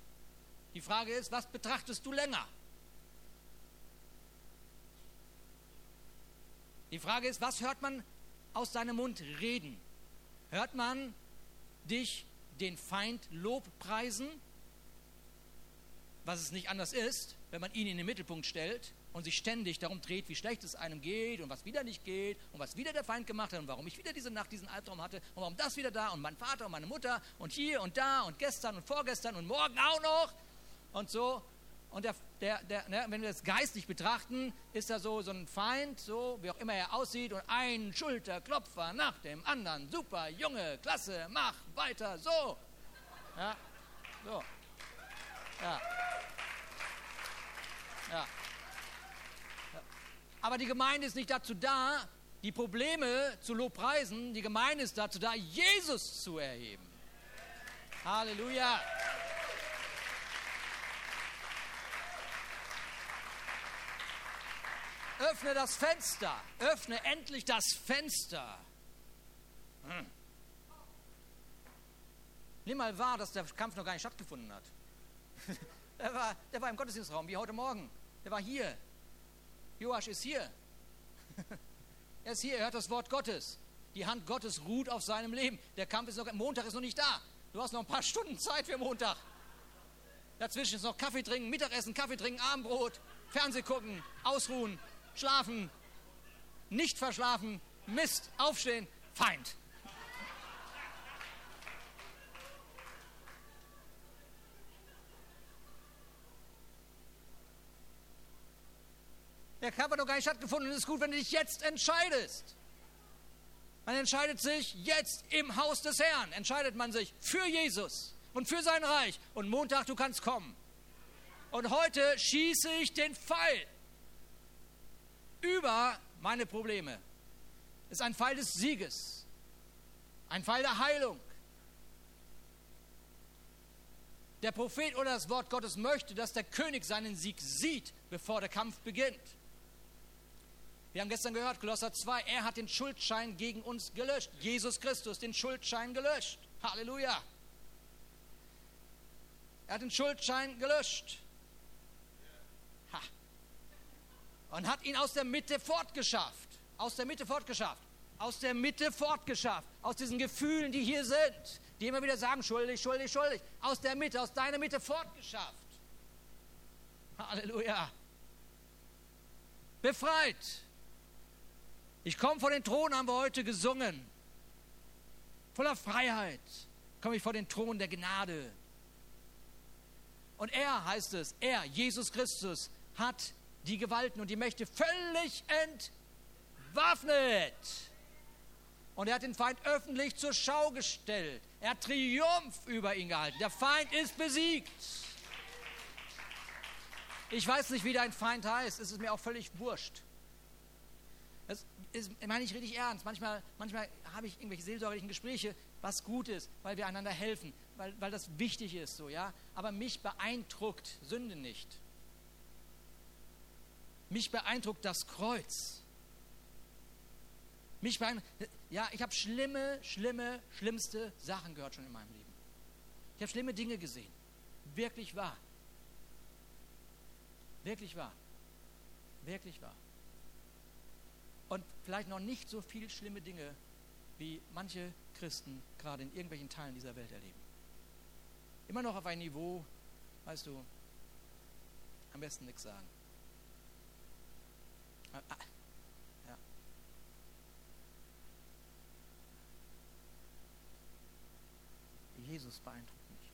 Die Frage ist, was betrachtest du länger? Die Frage ist, was hört man aus deinem Mund reden? Hört man dich den Feind Lobpreisen was es nicht anders ist, wenn man ihn in den Mittelpunkt stellt und sich ständig darum dreht, wie schlecht es einem geht und was wieder nicht geht und was wieder der Feind gemacht hat und warum ich wieder diese Nacht diesen Albtraum hatte und warum das wieder da und mein Vater und meine Mutter und hier und da und gestern und vorgestern und morgen auch noch und so. Und der, der, der, ne, wenn wir das geistig betrachten, ist da so, so ein Feind, so wie auch immer er aussieht, und ein Schulterklopfer nach dem anderen. Super, Junge, klasse, mach weiter, so. Ja, so. Ja. Ja. Aber die Gemeinde ist nicht dazu da, die Probleme zu lobpreisen. Die Gemeinde ist dazu da, Jesus zu erheben. Halleluja. Öffne das Fenster. Öffne endlich das Fenster. Hm. Nimm mal wahr, dass der Kampf noch gar nicht stattgefunden hat. [LAUGHS] Der war, der war im Gottesdienstraum, wie heute Morgen. Der war hier. Joasch ist hier. [LAUGHS] er ist hier, er hört das Wort Gottes. Die Hand Gottes ruht auf seinem Leben. Der Kampf ist noch, Montag ist noch nicht da. Du hast noch ein paar Stunden Zeit für Montag. Dazwischen ist noch Kaffee trinken, Mittagessen, Kaffee trinken, Abendbrot, Fernseh gucken, ausruhen, schlafen, nicht verschlafen, Mist, aufstehen, Feind. Der Kampf hat noch gar nicht stattgefunden. Es ist gut, wenn du dich jetzt entscheidest. Man entscheidet sich jetzt im Haus des Herrn, entscheidet man sich für Jesus und für sein Reich. Und Montag, du kannst kommen. Und heute schieße ich den Pfeil über meine Probleme. Es ist ein Pfeil des Sieges. Ein Pfeil der Heilung. Der Prophet oder das Wort Gottes möchte, dass der König seinen Sieg sieht, bevor der Kampf beginnt. Wir haben gestern gehört, Kolosser 2, er hat den Schuldschein gegen uns gelöscht. Jesus Christus den Schuldschein gelöscht. Halleluja. Er hat den Schuldschein gelöscht. Und hat ihn aus der Mitte fortgeschafft. Aus der Mitte fortgeschafft. Aus der Mitte fortgeschafft. Aus diesen Gefühlen, die hier sind die immer wieder sagen, schuldig, schuldig, schuldig, aus der Mitte, aus deiner Mitte fortgeschafft. Halleluja. Befreit. Ich komme vor den Thron, haben wir heute gesungen. Voller Freiheit komme ich vor den Thron der Gnade. Und er, heißt es, er, Jesus Christus, hat die Gewalten und die Mächte völlig entwaffnet. Und er hat den Feind öffentlich zur Schau gestellt. Er hat Triumph über ihn gehalten. Der Feind ist besiegt. Ich weiß nicht, wie dein Feind heißt. Es ist mir auch völlig wurscht. Das ist, meine ich richtig ernst. Manchmal, manchmal habe ich irgendwelche seelsorgerlichen Gespräche, was gut ist, weil wir einander helfen, weil, weil das wichtig ist, so, ja. Aber mich beeindruckt Sünde nicht. Mich beeindruckt das Kreuz. Mich ja, ich habe schlimme, schlimme, schlimmste Sachen gehört schon in meinem Leben. Ich habe schlimme Dinge gesehen. Wirklich wahr. Wirklich wahr. Wirklich wahr. Und vielleicht noch nicht so viel schlimme Dinge, wie manche Christen gerade in irgendwelchen Teilen dieser Welt erleben. Immer noch auf ein Niveau, weißt du, am besten nichts sagen. Ah, Jesus beeindruckt mich.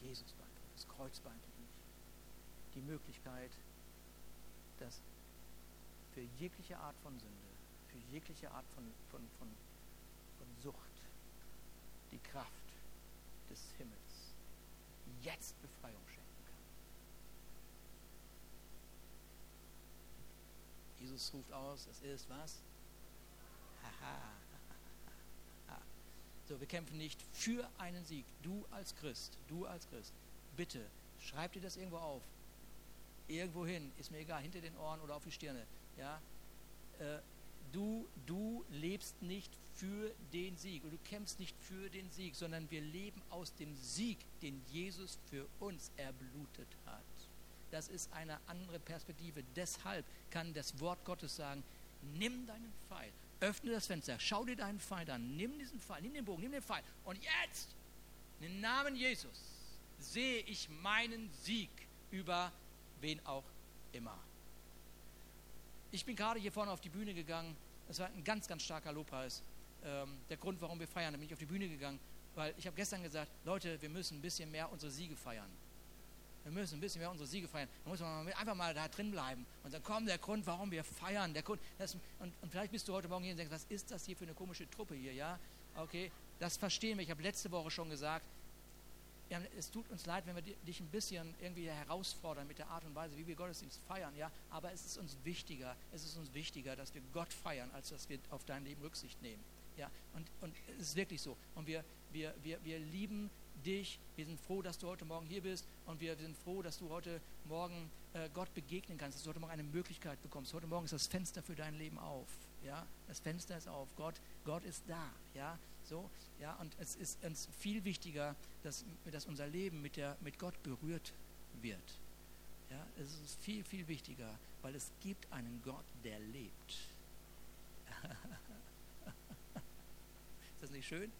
Jesus beeindruckt mich. Das Kreuz beeindruckt mich. Die Möglichkeit, dass für jegliche Art von Sünde, für jegliche Art von, von, von, von Sucht, die Kraft des Himmels jetzt Befreiung schenken kann. Jesus ruft aus, es ist was? Haha. So, wir kämpfen nicht für einen Sieg. Du als Christ, du als Christ, bitte schreib dir das irgendwo auf. Irgendwo hin, ist mir egal, hinter den Ohren oder auf die Stirne. Ja? Äh, du, du lebst nicht für den Sieg und du kämpfst nicht für den Sieg, sondern wir leben aus dem Sieg, den Jesus für uns erblutet hat. Das ist eine andere Perspektive. Deshalb kann das Wort Gottes sagen, nimm deinen Pfeil öffne das Fenster, schau dir deinen Feind an, nimm diesen Pfeil, nimm den Bogen, nimm den Pfeil. Und jetzt, im Namen Jesus, sehe ich meinen Sieg über wen auch immer. Ich bin gerade hier vorne auf die Bühne gegangen. Das war ein ganz, ganz starker Lobpreis. Ähm, der Grund, warum wir feiern, da bin ich auf die Bühne gegangen, weil ich habe gestern gesagt, Leute, wir müssen ein bisschen mehr unsere Siege feiern. Wir müssen ein bisschen mehr unsere Siege feiern. Da muss man einfach mal da drin bleiben und dann kommt der Grund, warum wir feiern. Der Grund, das, und, und, vielleicht bist du heute Morgen hier und denkst, was ist das hier für eine komische Truppe hier, ja? Okay, das verstehen wir. Ich habe letzte Woche schon gesagt, ja, es tut uns leid, wenn wir dich ein bisschen irgendwie herausfordern mit der Art und Weise, wie wir Gottesdienst feiern, ja, aber es ist uns wichtiger, es ist uns wichtiger, dass wir Gott feiern, als dass wir auf dein Leben Rücksicht nehmen. Ja, und, und es ist wirklich so. Und wir, wir, wir, wir lieben dich. Wir sind froh, dass du heute Morgen hier bist und wir sind froh, dass du heute Morgen äh, Gott begegnen kannst, dass du heute Morgen eine Möglichkeit bekommst. Heute Morgen ist das Fenster für dein Leben auf. Ja, das Fenster ist auf. Gott, Gott ist da. Ja, so. Ja, und es ist uns viel wichtiger, dass, dass unser Leben mit, der, mit Gott berührt wird. Ja, es ist viel, viel wichtiger, weil es gibt einen Gott, der lebt. [LAUGHS] ist das nicht schön?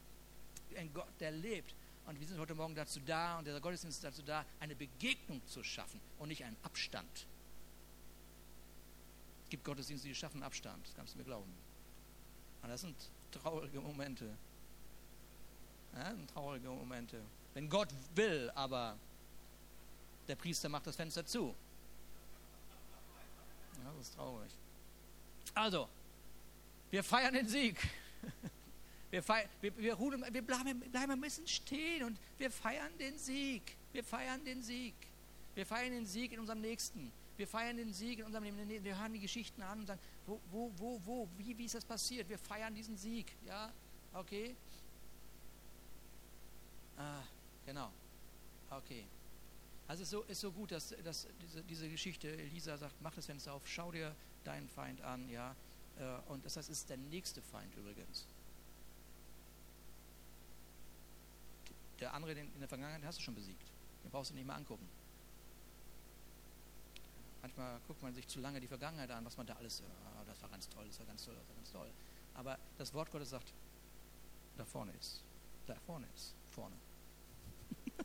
Ein Gott, der lebt. Und wir sind heute Morgen dazu da und der Gottesdienst ist dazu da, eine Begegnung zu schaffen und nicht einen Abstand. Es gibt Gottesdienste, die schaffen Abstand, das kannst du mir glauben. Und das sind traurige Momente. Ja, traurige Momente. Wenn Gott will, aber der Priester macht das Fenster zu. Ja, das ist traurig. Also, wir feiern den Sieg. [LAUGHS] Wir, feiern, wir, wir, wir bleiben, bleiben ein bisschen stehen und wir feiern den Sieg. Wir feiern den Sieg. Wir feiern den Sieg in unserem Nächsten. Wir feiern den Sieg in unserem Leben. Wir hören die Geschichten an und sagen, wo, wo, wo, wo, wie, wie ist das passiert? Wir feiern diesen Sieg. Ja, okay. Ah, genau. Okay. Also es ist so, ist so gut, dass, dass diese, diese Geschichte, Elisa sagt, mach das Fenster auf, schau dir deinen Feind an, ja. Äh, und das heißt, es ist der nächste Feind übrigens. Der andere in der Vergangenheit hast du schon besiegt. Den brauchst du nicht mehr angucken. Manchmal guckt man sich zu lange die Vergangenheit an, was man da alles, oh, das war ganz toll, das war ganz toll, das war ganz toll. Aber das Wort Gottes sagt, da vorne ist, da vorne ist, vorne. [LAUGHS]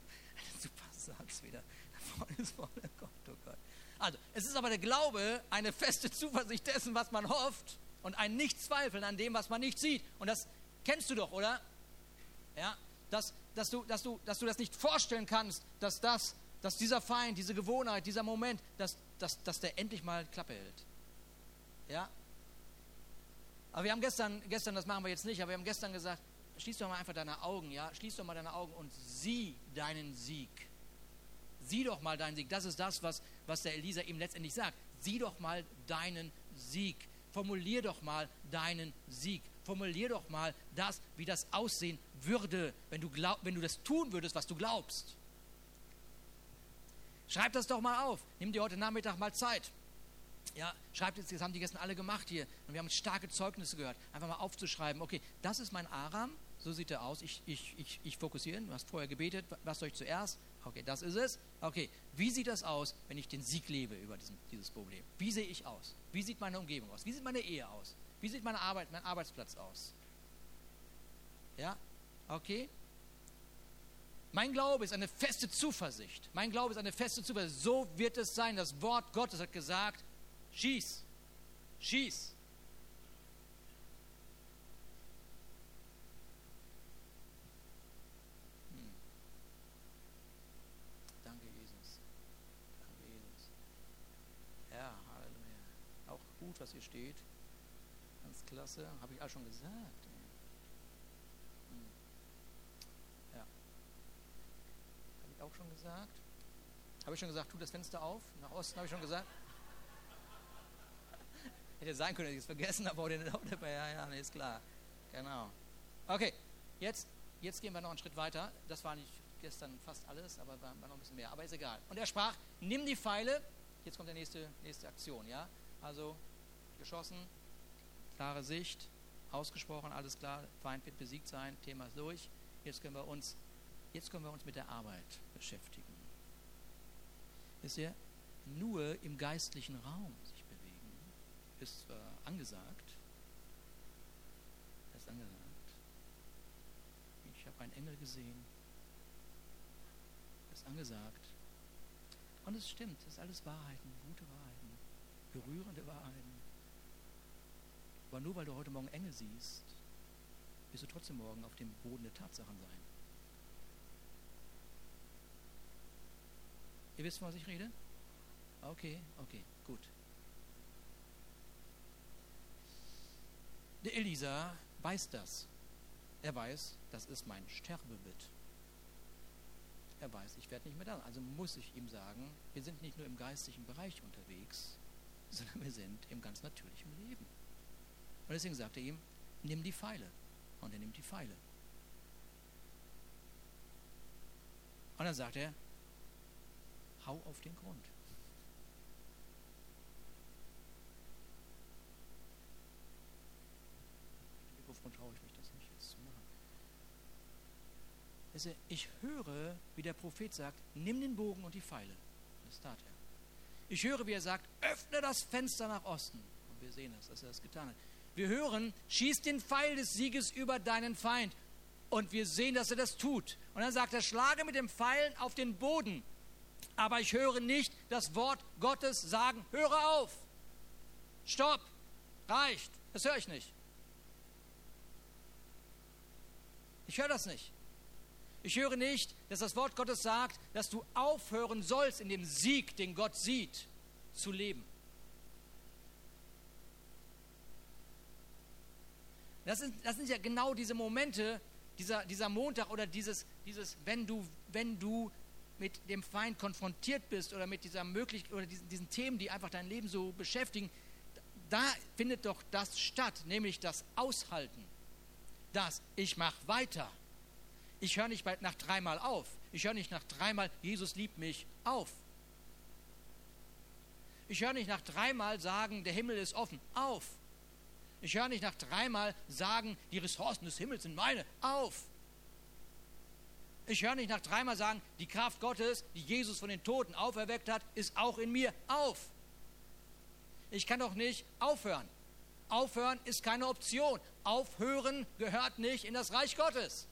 Super Satz wieder, da vorne ist vorne, Gott, oh Gott. Also, es ist aber der Glaube, eine feste Zuversicht dessen, was man hofft und ein Nichtzweifeln an dem, was man nicht sieht. Und das kennst du doch, oder? Ja, dass, dass, du, dass, du, dass du das nicht vorstellen kannst, dass das, dass dieser Feind, diese Gewohnheit, dieser Moment, dass, dass, dass der endlich mal Klappe hält. Ja? Aber wir haben gestern, gestern, das machen wir jetzt nicht, aber wir haben gestern gesagt, schließ doch mal einfach deine Augen, ja? Schließ doch mal deine Augen und sieh deinen Sieg. Sieh doch mal deinen Sieg. Das ist das, was, was der Elisa ihm letztendlich sagt. Sieh doch mal deinen Sieg. Formulier doch mal deinen Sieg. Formulier doch mal das, wie das aussehen würde, wenn du, glaub, wenn du das tun würdest, was du glaubst. Schreib das doch mal auf. Nimm dir heute Nachmittag mal Zeit. Ja, schreibt jetzt, das haben die gestern alle gemacht hier. Und wir haben starke Zeugnisse gehört. Einfach mal aufzuschreiben, okay, das ist mein Aram, so sieht er aus. Ich, ich, ich, ich fokussiere, du hast vorher gebetet, was soll ich zuerst? Okay, das ist es. Okay, wie sieht das aus, wenn ich den Sieg lebe über diesen, dieses Problem? Wie sehe ich aus? Wie sieht meine Umgebung aus? Wie sieht meine Ehe aus? Wie sieht meine Arbeit, mein Arbeitsplatz aus? Ja, okay. Mein Glaube ist eine feste Zuversicht. Mein Glaube ist eine feste Zuversicht. So wird es sein. Das Wort Gottes hat gesagt, schieß, schieß. Hm. Danke, Jesus. Danke, Jesus. Ja, Halleluja. Auch gut, was hier steht klasse. Habe ich auch schon gesagt. Hm. Ja. Habe ich auch schon gesagt. Habe ich schon gesagt, tu das Fenster auf. Nach Osten habe ich schon gesagt. [LAUGHS] Hätte sein können, dass ich es vergessen habe, aber den Ja, ja, ist klar. Genau. Okay, jetzt, jetzt gehen wir noch einen Schritt weiter. Das war nicht gestern fast alles, aber war, war noch ein bisschen mehr. Aber ist egal. Und er sprach: Nimm die Pfeile. Jetzt kommt die nächste, nächste Aktion. Ja? Also geschossen, klare Sicht, ausgesprochen, alles klar, Feind wird besiegt sein, Thema ist durch. Jetzt können wir uns, jetzt können wir uns mit der Arbeit beschäftigen. Ist ja nur im geistlichen Raum sich bewegen, ist äh, angesagt. ist angesagt. Ich habe einen Engel gesehen. ist angesagt. Und es stimmt, es ist alles Wahrheiten, gute Wahrheiten, berührende Wahrheiten. Aber nur weil du heute Morgen Engel siehst, wirst du trotzdem morgen auf dem Boden der Tatsachen sein. Ihr wisst, was ich rede? Okay, okay, gut. Der Elisa weiß das. Er weiß, das ist mein Sterbebett. Er weiß, ich werde nicht mehr da. Also muss ich ihm sagen, wir sind nicht nur im geistlichen Bereich unterwegs, [LAUGHS] sondern wir sind im ganz natürlichen Leben. Und deswegen sagt er ihm, nimm die Pfeile. Und er nimmt die Pfeile. Und dann sagt er, hau auf den Grund. Wovon traue ich mich das nicht jetzt zu machen? Ich höre, wie der Prophet sagt, nimm den Bogen und die Pfeile. Das tat er. Ich höre, wie er sagt, öffne das Fenster nach Osten. Und wir sehen das, dass er das getan hat. Wir hören, schieß den Pfeil des Sieges über deinen Feind. Und wir sehen, dass er das tut. Und dann sagt er, schlage mit dem Pfeil auf den Boden. Aber ich höre nicht das Wort Gottes sagen, höre auf. Stopp. Reicht. Das höre ich nicht. Ich höre das nicht. Ich höre nicht, dass das Wort Gottes sagt, dass du aufhören sollst, in dem Sieg, den Gott sieht, zu leben. Das sind, das sind ja genau diese Momente, dieser, dieser Montag oder dieses, dieses wenn, du, wenn du mit dem Feind konfrontiert bist oder mit dieser Möglichkeit oder diesen, diesen Themen, die einfach dein Leben so beschäftigen, da findet doch das statt, nämlich das Aushalten. Das, ich mache weiter. Ich höre nicht nach dreimal auf. Ich höre nicht nach dreimal, Jesus liebt mich, auf. Ich höre nicht nach dreimal sagen, der Himmel ist offen, auf. Ich höre nicht nach dreimal sagen, die Ressourcen des Himmels sind meine, auf. Ich höre nicht nach dreimal sagen, die Kraft Gottes, die Jesus von den Toten auferweckt hat, ist auch in mir, auf. Ich kann doch nicht aufhören. Aufhören ist keine Option. Aufhören gehört nicht in das Reich Gottes.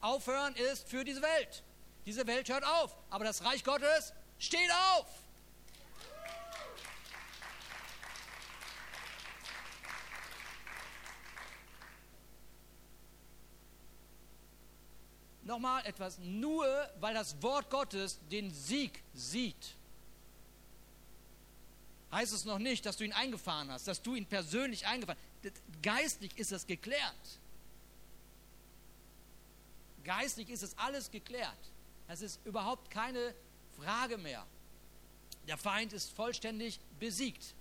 Aufhören ist für diese Welt. Diese Welt hört auf, aber das Reich Gottes steht auf. Nochmal etwas, nur weil das Wort Gottes den Sieg sieht, heißt es noch nicht, dass du ihn eingefahren hast, dass du ihn persönlich eingefahren hast. Geistlich ist das geklärt. Geistlich ist es alles geklärt. Es ist überhaupt keine Frage mehr. Der Feind ist vollständig besiegt.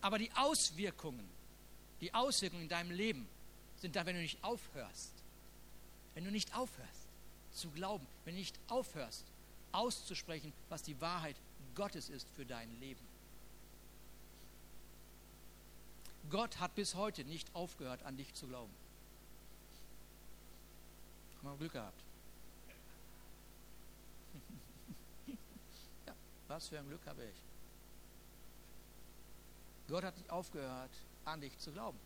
Aber die Auswirkungen, die Auswirkungen in deinem Leben sind da, wenn du nicht aufhörst. Wenn du nicht aufhörst zu glauben, wenn du nicht aufhörst auszusprechen, was die Wahrheit Gottes ist für dein Leben. Gott hat bis heute nicht aufgehört, an dich zu glauben. Haben wir Glück gehabt. [LAUGHS] ja, was für ein Glück habe ich. Gott hat nicht aufgehört, an dich zu glauben.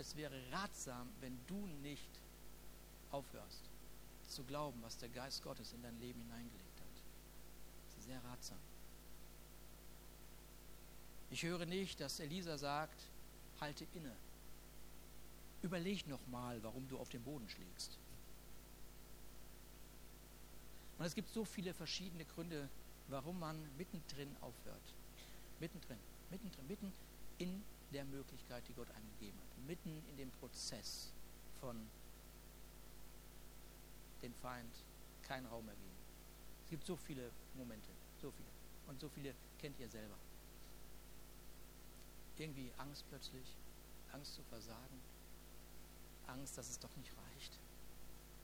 Es wäre ratsam, wenn du nicht aufhörst zu glauben, was der Geist Gottes in dein Leben hineingelegt hat. Das ist sehr ratsam. Ich höre nicht, dass Elisa sagt, halte inne. Überleg nochmal, warum du auf den Boden schlägst. Und es gibt so viele verschiedene Gründe, warum man mittendrin aufhört. Mittendrin, mittendrin, mitten in der Möglichkeit, die Gott einem gegeben hat. Mitten in dem Prozess von den Feind keinen Raum mehr geben. Es gibt so viele Momente, so viele. Und so viele kennt ihr selber irgendwie Angst plötzlich, Angst zu versagen, Angst, dass es doch nicht reicht,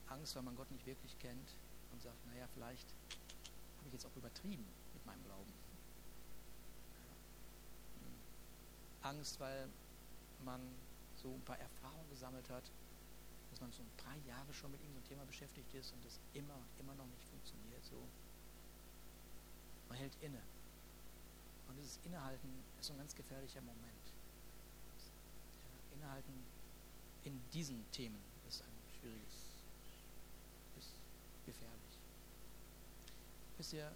Angst, weil man Gott nicht wirklich kennt und sagt, naja, vielleicht habe ich jetzt auch übertrieben mit meinem Glauben. Angst, weil man so ein paar Erfahrungen gesammelt hat, dass man so ein paar Jahre schon mit irgendeinem Thema beschäftigt ist und das immer und immer noch nicht funktioniert so. Man hält inne und dieses Innehalten ist ein ganz gefährlicher Moment. Innehalten in diesen Themen ist ein schwieriges, ist gefährlich. Wisst ihr,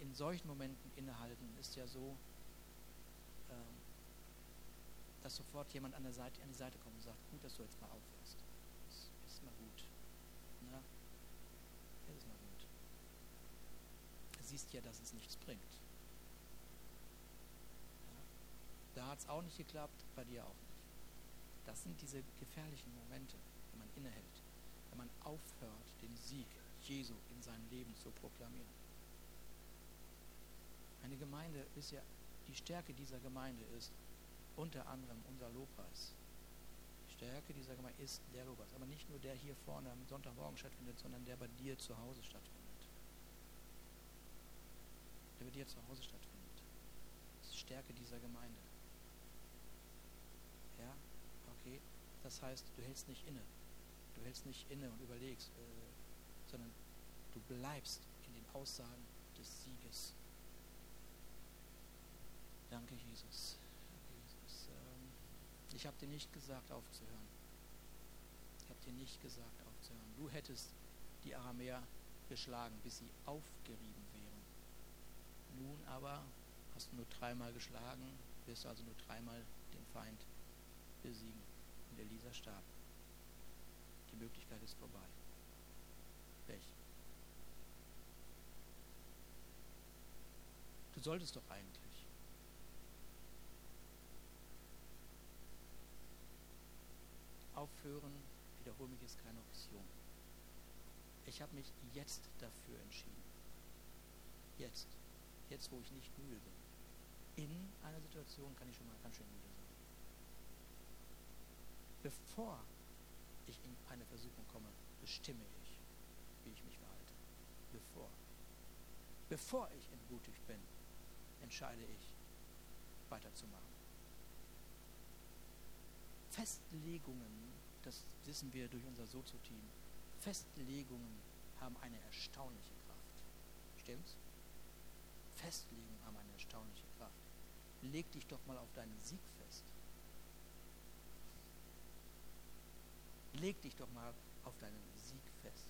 in solchen Momenten innehalten ist ja so, dass sofort jemand an, der Seite, an die Seite kommt und sagt, gut, dass du jetzt mal aufhörst. Das ist mal gut. Na? Das ist mal gut. Du siehst ja, dass es nichts bringt. Da hat es auch nicht geklappt, bei dir auch nicht. Das sind diese gefährlichen Momente, wenn man innehält, wenn man aufhört, den Sieg Jesu in seinem Leben zu proklamieren. Eine Gemeinde ist ja, die Stärke dieser Gemeinde ist unter anderem unser Lobpreis. Die Stärke dieser Gemeinde ist der Lobpreis, aber nicht nur der hier vorne am Sonntagmorgen stattfindet, sondern der bei dir zu Hause stattfindet. Der bei dir zu Hause stattfindet. Das ist die Stärke dieser Gemeinde. Okay, das heißt, du hältst nicht inne. Du hältst nicht inne und überlegst, äh, sondern du bleibst in den Aussagen des Sieges. Danke. Jesus. Ich habe dir nicht gesagt, aufzuhören. Ich habe dir nicht gesagt, aufzuhören. Du hättest die Aramäer geschlagen, bis sie aufgerieben wären. Nun aber hast du nur dreimal geschlagen, wirst also nur dreimal den Feind besiegen und Elisa starb. Die Möglichkeit ist vorbei. Pech. Du solltest doch eigentlich. Aufhören, wiederhole mich, ist keine Option. Ich habe mich jetzt dafür entschieden. Jetzt. Jetzt, wo ich nicht müde bin. In einer Situation kann ich schon mal ganz schön müde sein. Bevor ich in eine Versuchung komme, bestimme ich, wie ich mich verhalte. Bevor. Bevor ich entmutigt bin, entscheide ich, weiterzumachen. Festlegungen, das wissen wir durch unser Sozo-Team, Festlegungen haben eine erstaunliche Kraft. Stimmt's? Festlegungen haben eine erstaunliche Kraft. Leg dich doch mal auf deinen Sieg fest. Leg dich doch mal auf deinen Sieg fest.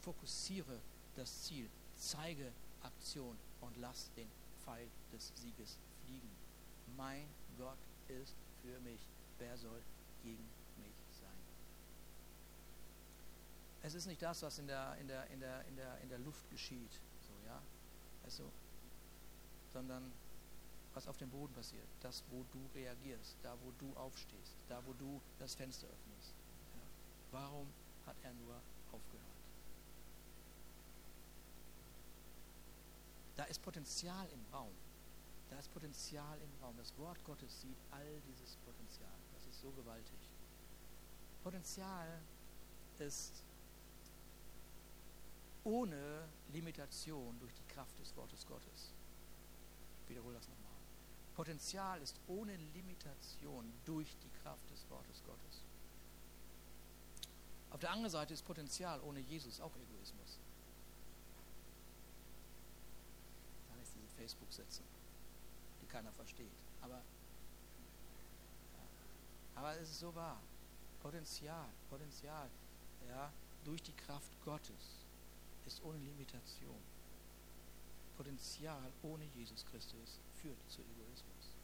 Fokussiere das Ziel, zeige Aktion und lass den Pfeil des Sieges fliegen. Mein Gott ist für mich. Wer soll gegen mich sein? Es ist nicht das, was in der, in der, in der, in der, in der Luft geschieht, so, ja? Also, sondern was auf dem Boden passiert, das, wo du reagierst, da, wo du aufstehst, da, wo du das Fenster öffnest. Ja? Warum hat er nur aufgehört? Da ist Potenzial im Raum. Da ist Potenzial im Raum. Das Wort Gottes sieht all dieses Potenzial. Das ist so gewaltig. Potenzial ist ohne Limitation durch die Kraft des Wortes Gottes. Ich wiederhole das nochmal. Potenzial ist ohne Limitation durch die Kraft des Wortes Gottes. Auf der anderen Seite ist Potenzial ohne Jesus auch Egoismus. Dann ist diese Facebook sitzen, die keiner versteht. Aber, aber es ist so wahr. Potenzial, Potenzial, ja, durch die Kraft Gottes ist ohne Limitation. Potenzial ohne Jesus Christus führt zu Egoismus.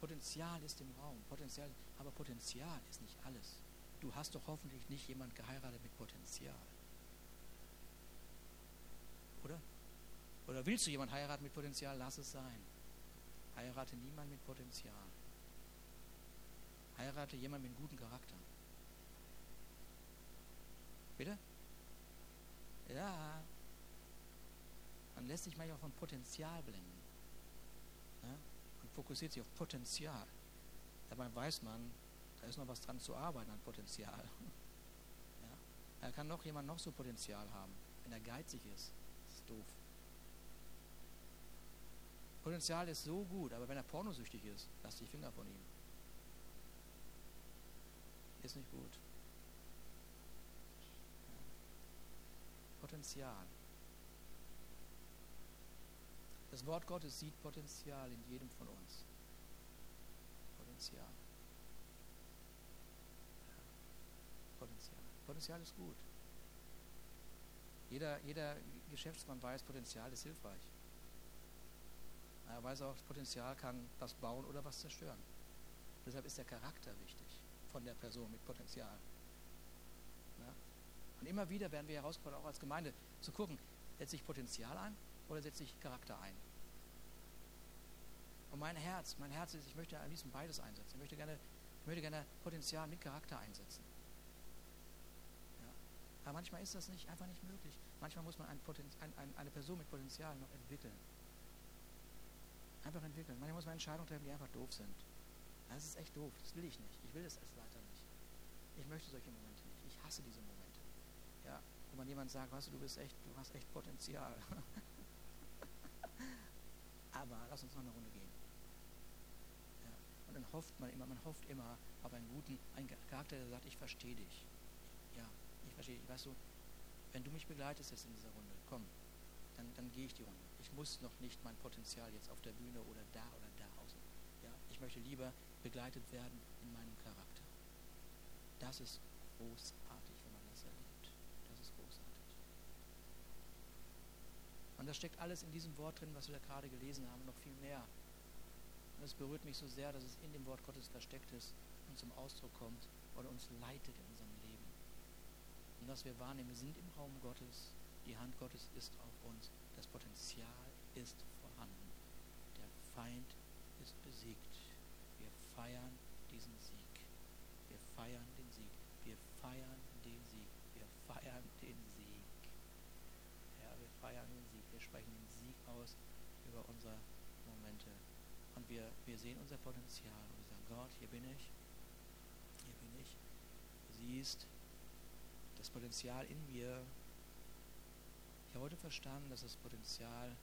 Potenzial ist im Raum, Potenzial, aber Potenzial ist nicht alles. Du hast doch hoffentlich nicht jemand geheiratet mit Potenzial. Oder? Oder willst du jemand heiraten mit Potenzial? Lass es sein. Heirate niemand mit Potenzial. Heirate jemand mit gutem Charakter. Bitte? Ja. Man lässt sich manchmal von Potenzial blenden. Ja? Man fokussiert sich auf Potenzial. Dabei weiß man, da ist noch was dran zu arbeiten an Potenzial. [LAUGHS] Ja? Da kann noch jemand noch so Potenzial haben. Wenn er geizig ist, ist doof. Potenzial ist so gut, aber wenn er pornosüchtig ist, lass die Finger von ihm. Ist nicht gut. Potenzial. Das Wort Gottes sieht Potenzial in jedem von uns. Potenzial. Potenzial. Potenzial ist gut. Jeder, jeder Geschäftsmann weiß, Potenzial ist hilfreich. Er weiß auch, Potenzial kann was bauen oder was zerstören. Deshalb ist der Charakter wichtig von der Person mit Potenzial. Ja? Und immer wieder werden wir herausgefordert, auch als Gemeinde, zu gucken, setze ich Potenzial ein oder setze ich Charakter ein? Und mein Herz, mein Herz ist, ich möchte am liebsten beides einsetzen. Ich möchte gerne, ich möchte gerne Potenzial mit Charakter einsetzen. Ja. Aber manchmal ist das nicht, einfach nicht möglich. Manchmal muss man ein ein, ein, eine Person mit Potenzial noch entwickeln. Einfach entwickeln. Manchmal muss man Entscheidungen treffen, die einfach doof sind. Das ist echt doof. Das will ich nicht. Ich will das als Leiter nicht. Ich möchte solche Momente nicht. Ich hasse diese Momente. Ja, wo man jemand sagt, weißt du, du bist echt, du hast echt Potenzial. [LAUGHS] Aber lass uns noch eine Runde gehen. Ja. Und dann hofft man immer, man hofft immer auf einen guten, einen Charakter, der sagt, ich verstehe dich. Ja, ich verstehe dich. Weißt du, wenn du mich begleitest jetzt in dieser Runde, komm, dann, dann gehe ich die Runde. Ich muss noch nicht mein Potenzial jetzt auf der Bühne oder da oder da aus. Ja, ich möchte lieber begleitet werden in meinem Charakter. Das ist großartig, wenn man das erlebt. Das ist großartig. Und das steckt alles in diesem Wort drin, was wir da gerade gelesen haben, noch viel mehr. Und es berührt mich so sehr, dass es in dem Wort Gottes versteckt ist und zum Ausdruck kommt oder uns leitet in unserem Leben. Und dass wir wahrnehmen, wir sind im Raum Gottes, die Hand Gottes ist auf uns, das Potenzial ist vorhanden, der Feind ist besiegt. Wir feiern diesen Sieg. Wir feiern den Sieg. Wir feiern den Sieg. Wir feiern den Sieg. Ja, wir feiern den Sieg. Wir sprechen den Sieg aus über unsere Momente. Und wir, wir sehen unser Potenzial und wir sagen, Gott, hier bin ich, hier bin ich. Du siehst das Potenzial in mir. Ich habe heute verstanden, dass das Potenzial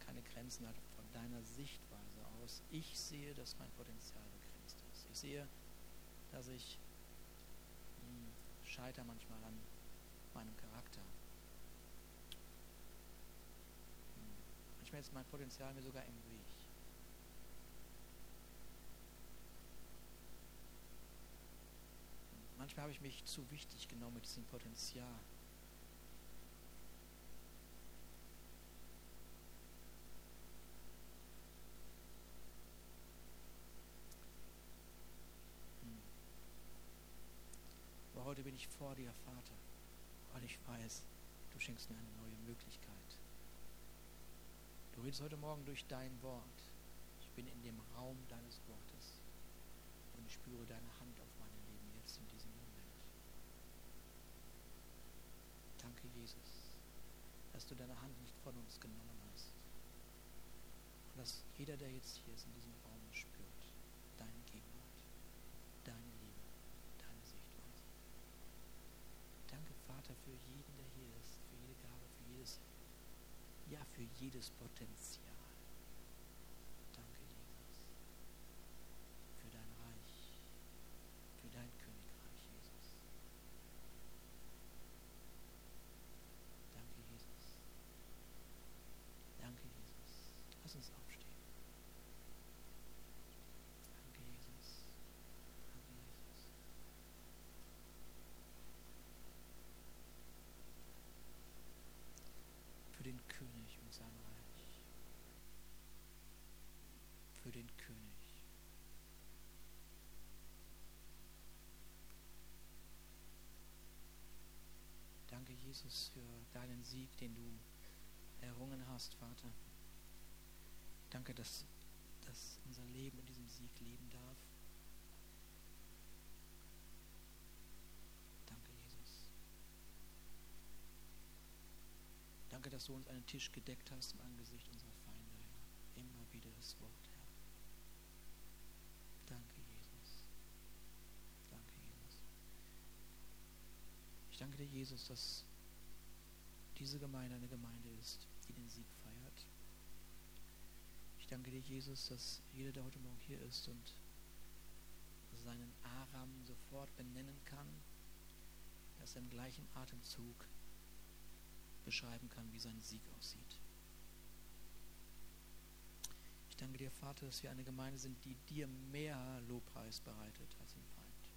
keine Grenzen hat von deiner Sichtweise aus. Ich sehe, dass mein Potenzial begrenzt ist. Ich sehe, dass ich hm, scheitere manchmal an meinem Charakter. Hm, manchmal ist mein Potenzial mir sogar im Weg. Manchmal habe ich mich zu wichtig genommen mit diesem Potenzial. Hm. Aber heute bin ich vor dir, Vater, weil ich weiß, du schenkst mir eine neue Möglichkeit. Du redest heute Morgen durch dein Wort. Ich bin in dem Raum deines Wortes und ich spüre deine Hand auf meinem Leben jetzt in diesem Moment. Danke, Jesus, dass du deine Hand nicht von uns genommen hast. Und dass jeder, der jetzt hier ist, in diesem Raum spürt, deine Gegenwart, deine Liebe, deine Sichtweise. Danke, Vater, für jeden, der hier ist, für jede Gabe, für jedes, ja, für jedes Potenzial. Danke, Jesus, für dein Reich, für dein Königreich, Jesus. Danke, Jesus. Danke, Jesus. Lass uns aufstehen. Danke, Jesus. Danke, Jesus. Für den König und sein Reich. Für den König. Danke, Jesus, für deinen Sieg, den du errungen hast, Vater. Danke, dass, dass unser Leben in diesem Sieg leben darf. Danke, Jesus. Danke, dass du uns einen Tisch gedeckt hast im Angesicht unserer Feinde. Immer wieder das Wort, Herr. Danke, Jesus. Danke, Jesus. Ich danke dir, Jesus, dass diese Gemeinde eine Gemeinde ist, die den Sieg feiert. Ich danke dir, Jesus, dass jeder, der heute Morgen hier ist und seinen Aram sofort benennen kann, dass er im gleichen Atemzug beschreiben kann, wie sein Sieg aussieht. Ich danke dir, Vater, dass wir eine Gemeinde sind, die dir mehr Lobpreis bereitet als im Feind.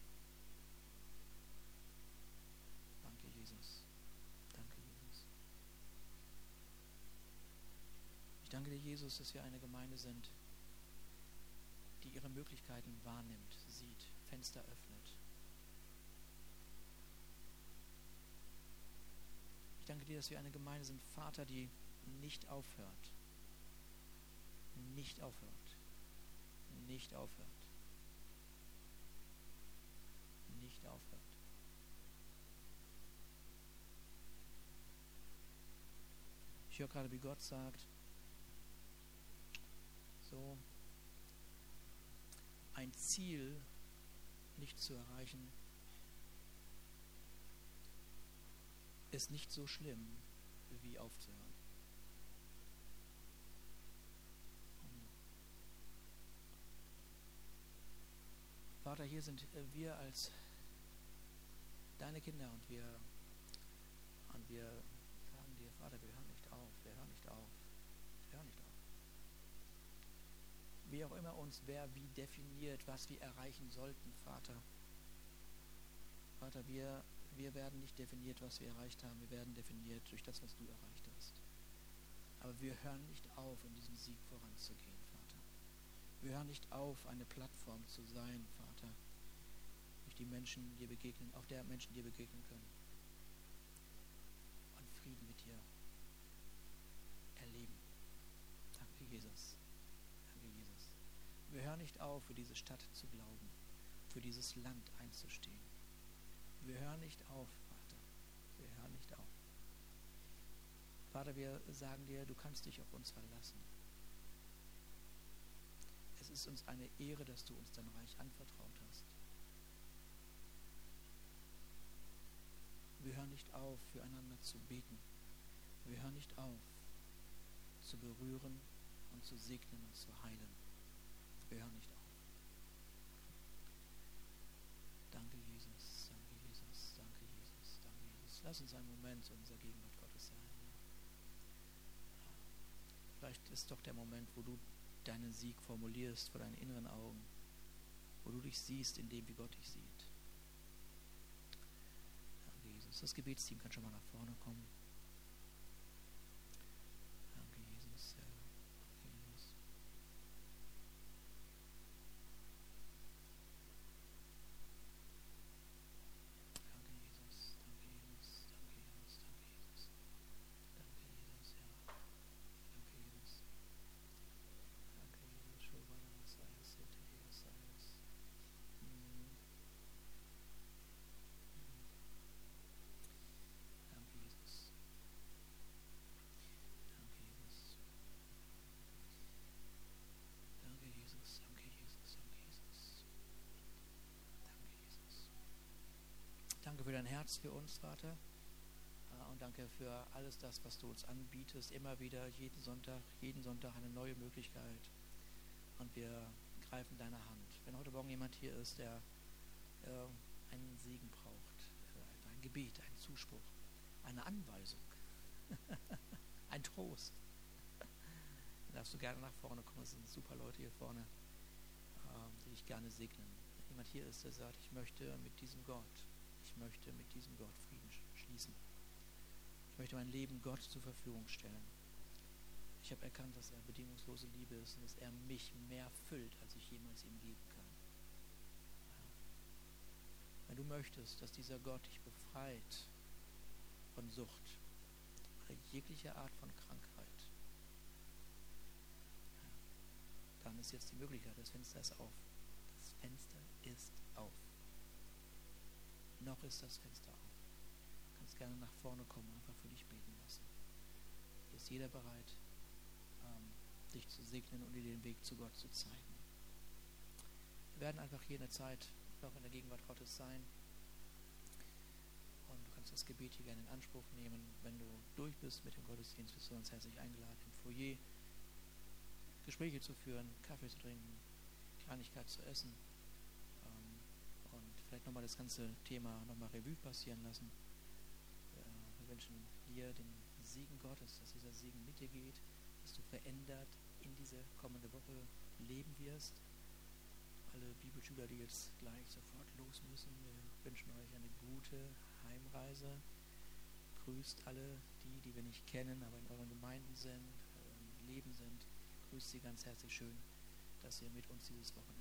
Danke, Jesus. Danke, Jesus. Ich danke dir, Jesus, dass wir eine Gemeinde sind, die ihre Möglichkeiten wahrnimmt, sieht, Fenster öffnet. Ich danke dir, dass wir eine Gemeinde sind, Vater, die nicht aufhört. Nicht aufhört. Nicht aufhört. Nicht aufhört. Ich höre gerade, wie Gott sagt, so ein Ziel nicht zu erreichen, ist nicht so schlimm, wie aufzuhören. Vater, hier sind wir als deine Kinder und wir, und wir sagen dir, Vater, wir hören nicht auf, wir hören nicht auf, wir hören nicht auf. Wie auch immer uns wer wie definiert, was wir erreichen sollten, Vater. Vater, wir, wir werden nicht definiert, was wir erreicht haben, wir werden definiert durch das, was du erreicht hast. Aber wir hören nicht auf, in diesem Sieg voranzugehen, Vater. Wir hören nicht auf, eine Plattform zu sein, Vater, durch die Menschen dir begegnen, auf der Menschen dir begegnen können. Und Frieden mit dir erleben. Danke, Jesus. Danke, Jesus. Nicht auf, für diese Stadt zu glauben, für dieses Land einzustehen. Wir hören nicht auf, Vater. Wir hören nicht auf. Vater, wir sagen dir, du kannst dich auf uns verlassen. ist uns eine Ehre, dass du uns dein Reich anvertraut hast. Wir hören nicht auf, füreinander zu beten. Wir hören nicht auf, zu berühren und zu segnen und zu heilen. Wir hören nicht auf. Danke, Jesus. Danke, Jesus. Danke, Jesus. Danke, Jesus. Lass uns einen Moment in unserer Gegenwart Gottes sein. Vielleicht ist doch der Moment, wo du deinen Sieg formulierst vor deinen inneren Augen, wo du dich siehst in dem, wie Gott dich sieht. Danke, Jesus. Das Gebetsteam kann schon mal nach vorne kommen. Danke, Jesus. Ja. Danke, Jesus. Danke, Jesus. Danke, Jesus. Danke, Jesus. Danke, Jesus. Danke, Jesus. Ja. Danke, Jesus. Danke, Jesus. Shobana Messiah, Sete Messiah. Mm. Mm. Danke, Jesus. Danke, Jesus. Danke, Jesus. Danke, Jesus. Danke, Jesus. Danke, Jesus. Danke für uns, Vater. Äh, Und danke für alles das, was du uns anbietest. Immer wieder, jeden Sonntag, jeden Sonntag eine neue Möglichkeit. Und wir greifen deine Hand. Wenn heute Morgen jemand hier ist, der äh, einen Segen braucht, äh, ein Gebet, einen Zuspruch, eine Anweisung, [LAUGHS] ein Trost, dann darfst du gerne nach vorne kommen. Es sind super Leute hier vorne, die dich gerne segnen. Wenn jemand hier ist, der sagt, ich möchte mit diesem Gott, möchte mit diesem Gott Frieden sch- schließen. Ich möchte mein Leben Gott zur Verfügung stellen. Ich habe erkannt, dass er bedingungslose Liebe ist und dass er mich mehr füllt, als ich jemals ihm geben kann. Wenn du möchtest, dass dieser Gott dich befreit von Sucht oder jeglicher Art von Krankheit, dann ist jetzt die Möglichkeit, das Fenster ist auf. Das Fenster ist auf. Noch ist das Fenster auf. Du kannst gerne nach vorne kommen, einfach für dich beten lassen. Hier ist jeder bereit, ähm, dich zu segnen und dir den Weg zu Gott zu zeigen. Wir werden einfach hier in der Zeit noch in der Gegenwart Gottes sein. Und du kannst das Gebet hier gerne in Anspruch nehmen. Wenn du durch bist mit dem Gottesdienst, bist du uns herzlich eingeladen, im Foyer Gespräche zu führen, Kaffee zu trinken, Kleinigkeit zu essen und vielleicht nochmal das ganze Thema nochmal Revue passieren lassen. Äh, wir wünschen dir den Segen Gottes, dass dieser Segen mit dir geht, dass du verändert in diese kommende Woche leben wirst. Alle Bibelschüler, die jetzt gleich sofort los müssen, wir wünschen euch eine gute Heimreise. Grüßt alle die, die wir nicht kennen, aber in euren Gemeinden sind, äh, Leben sind. Grüßt sie ganz herzlich schön, dass ihr mit uns dieses Wochenende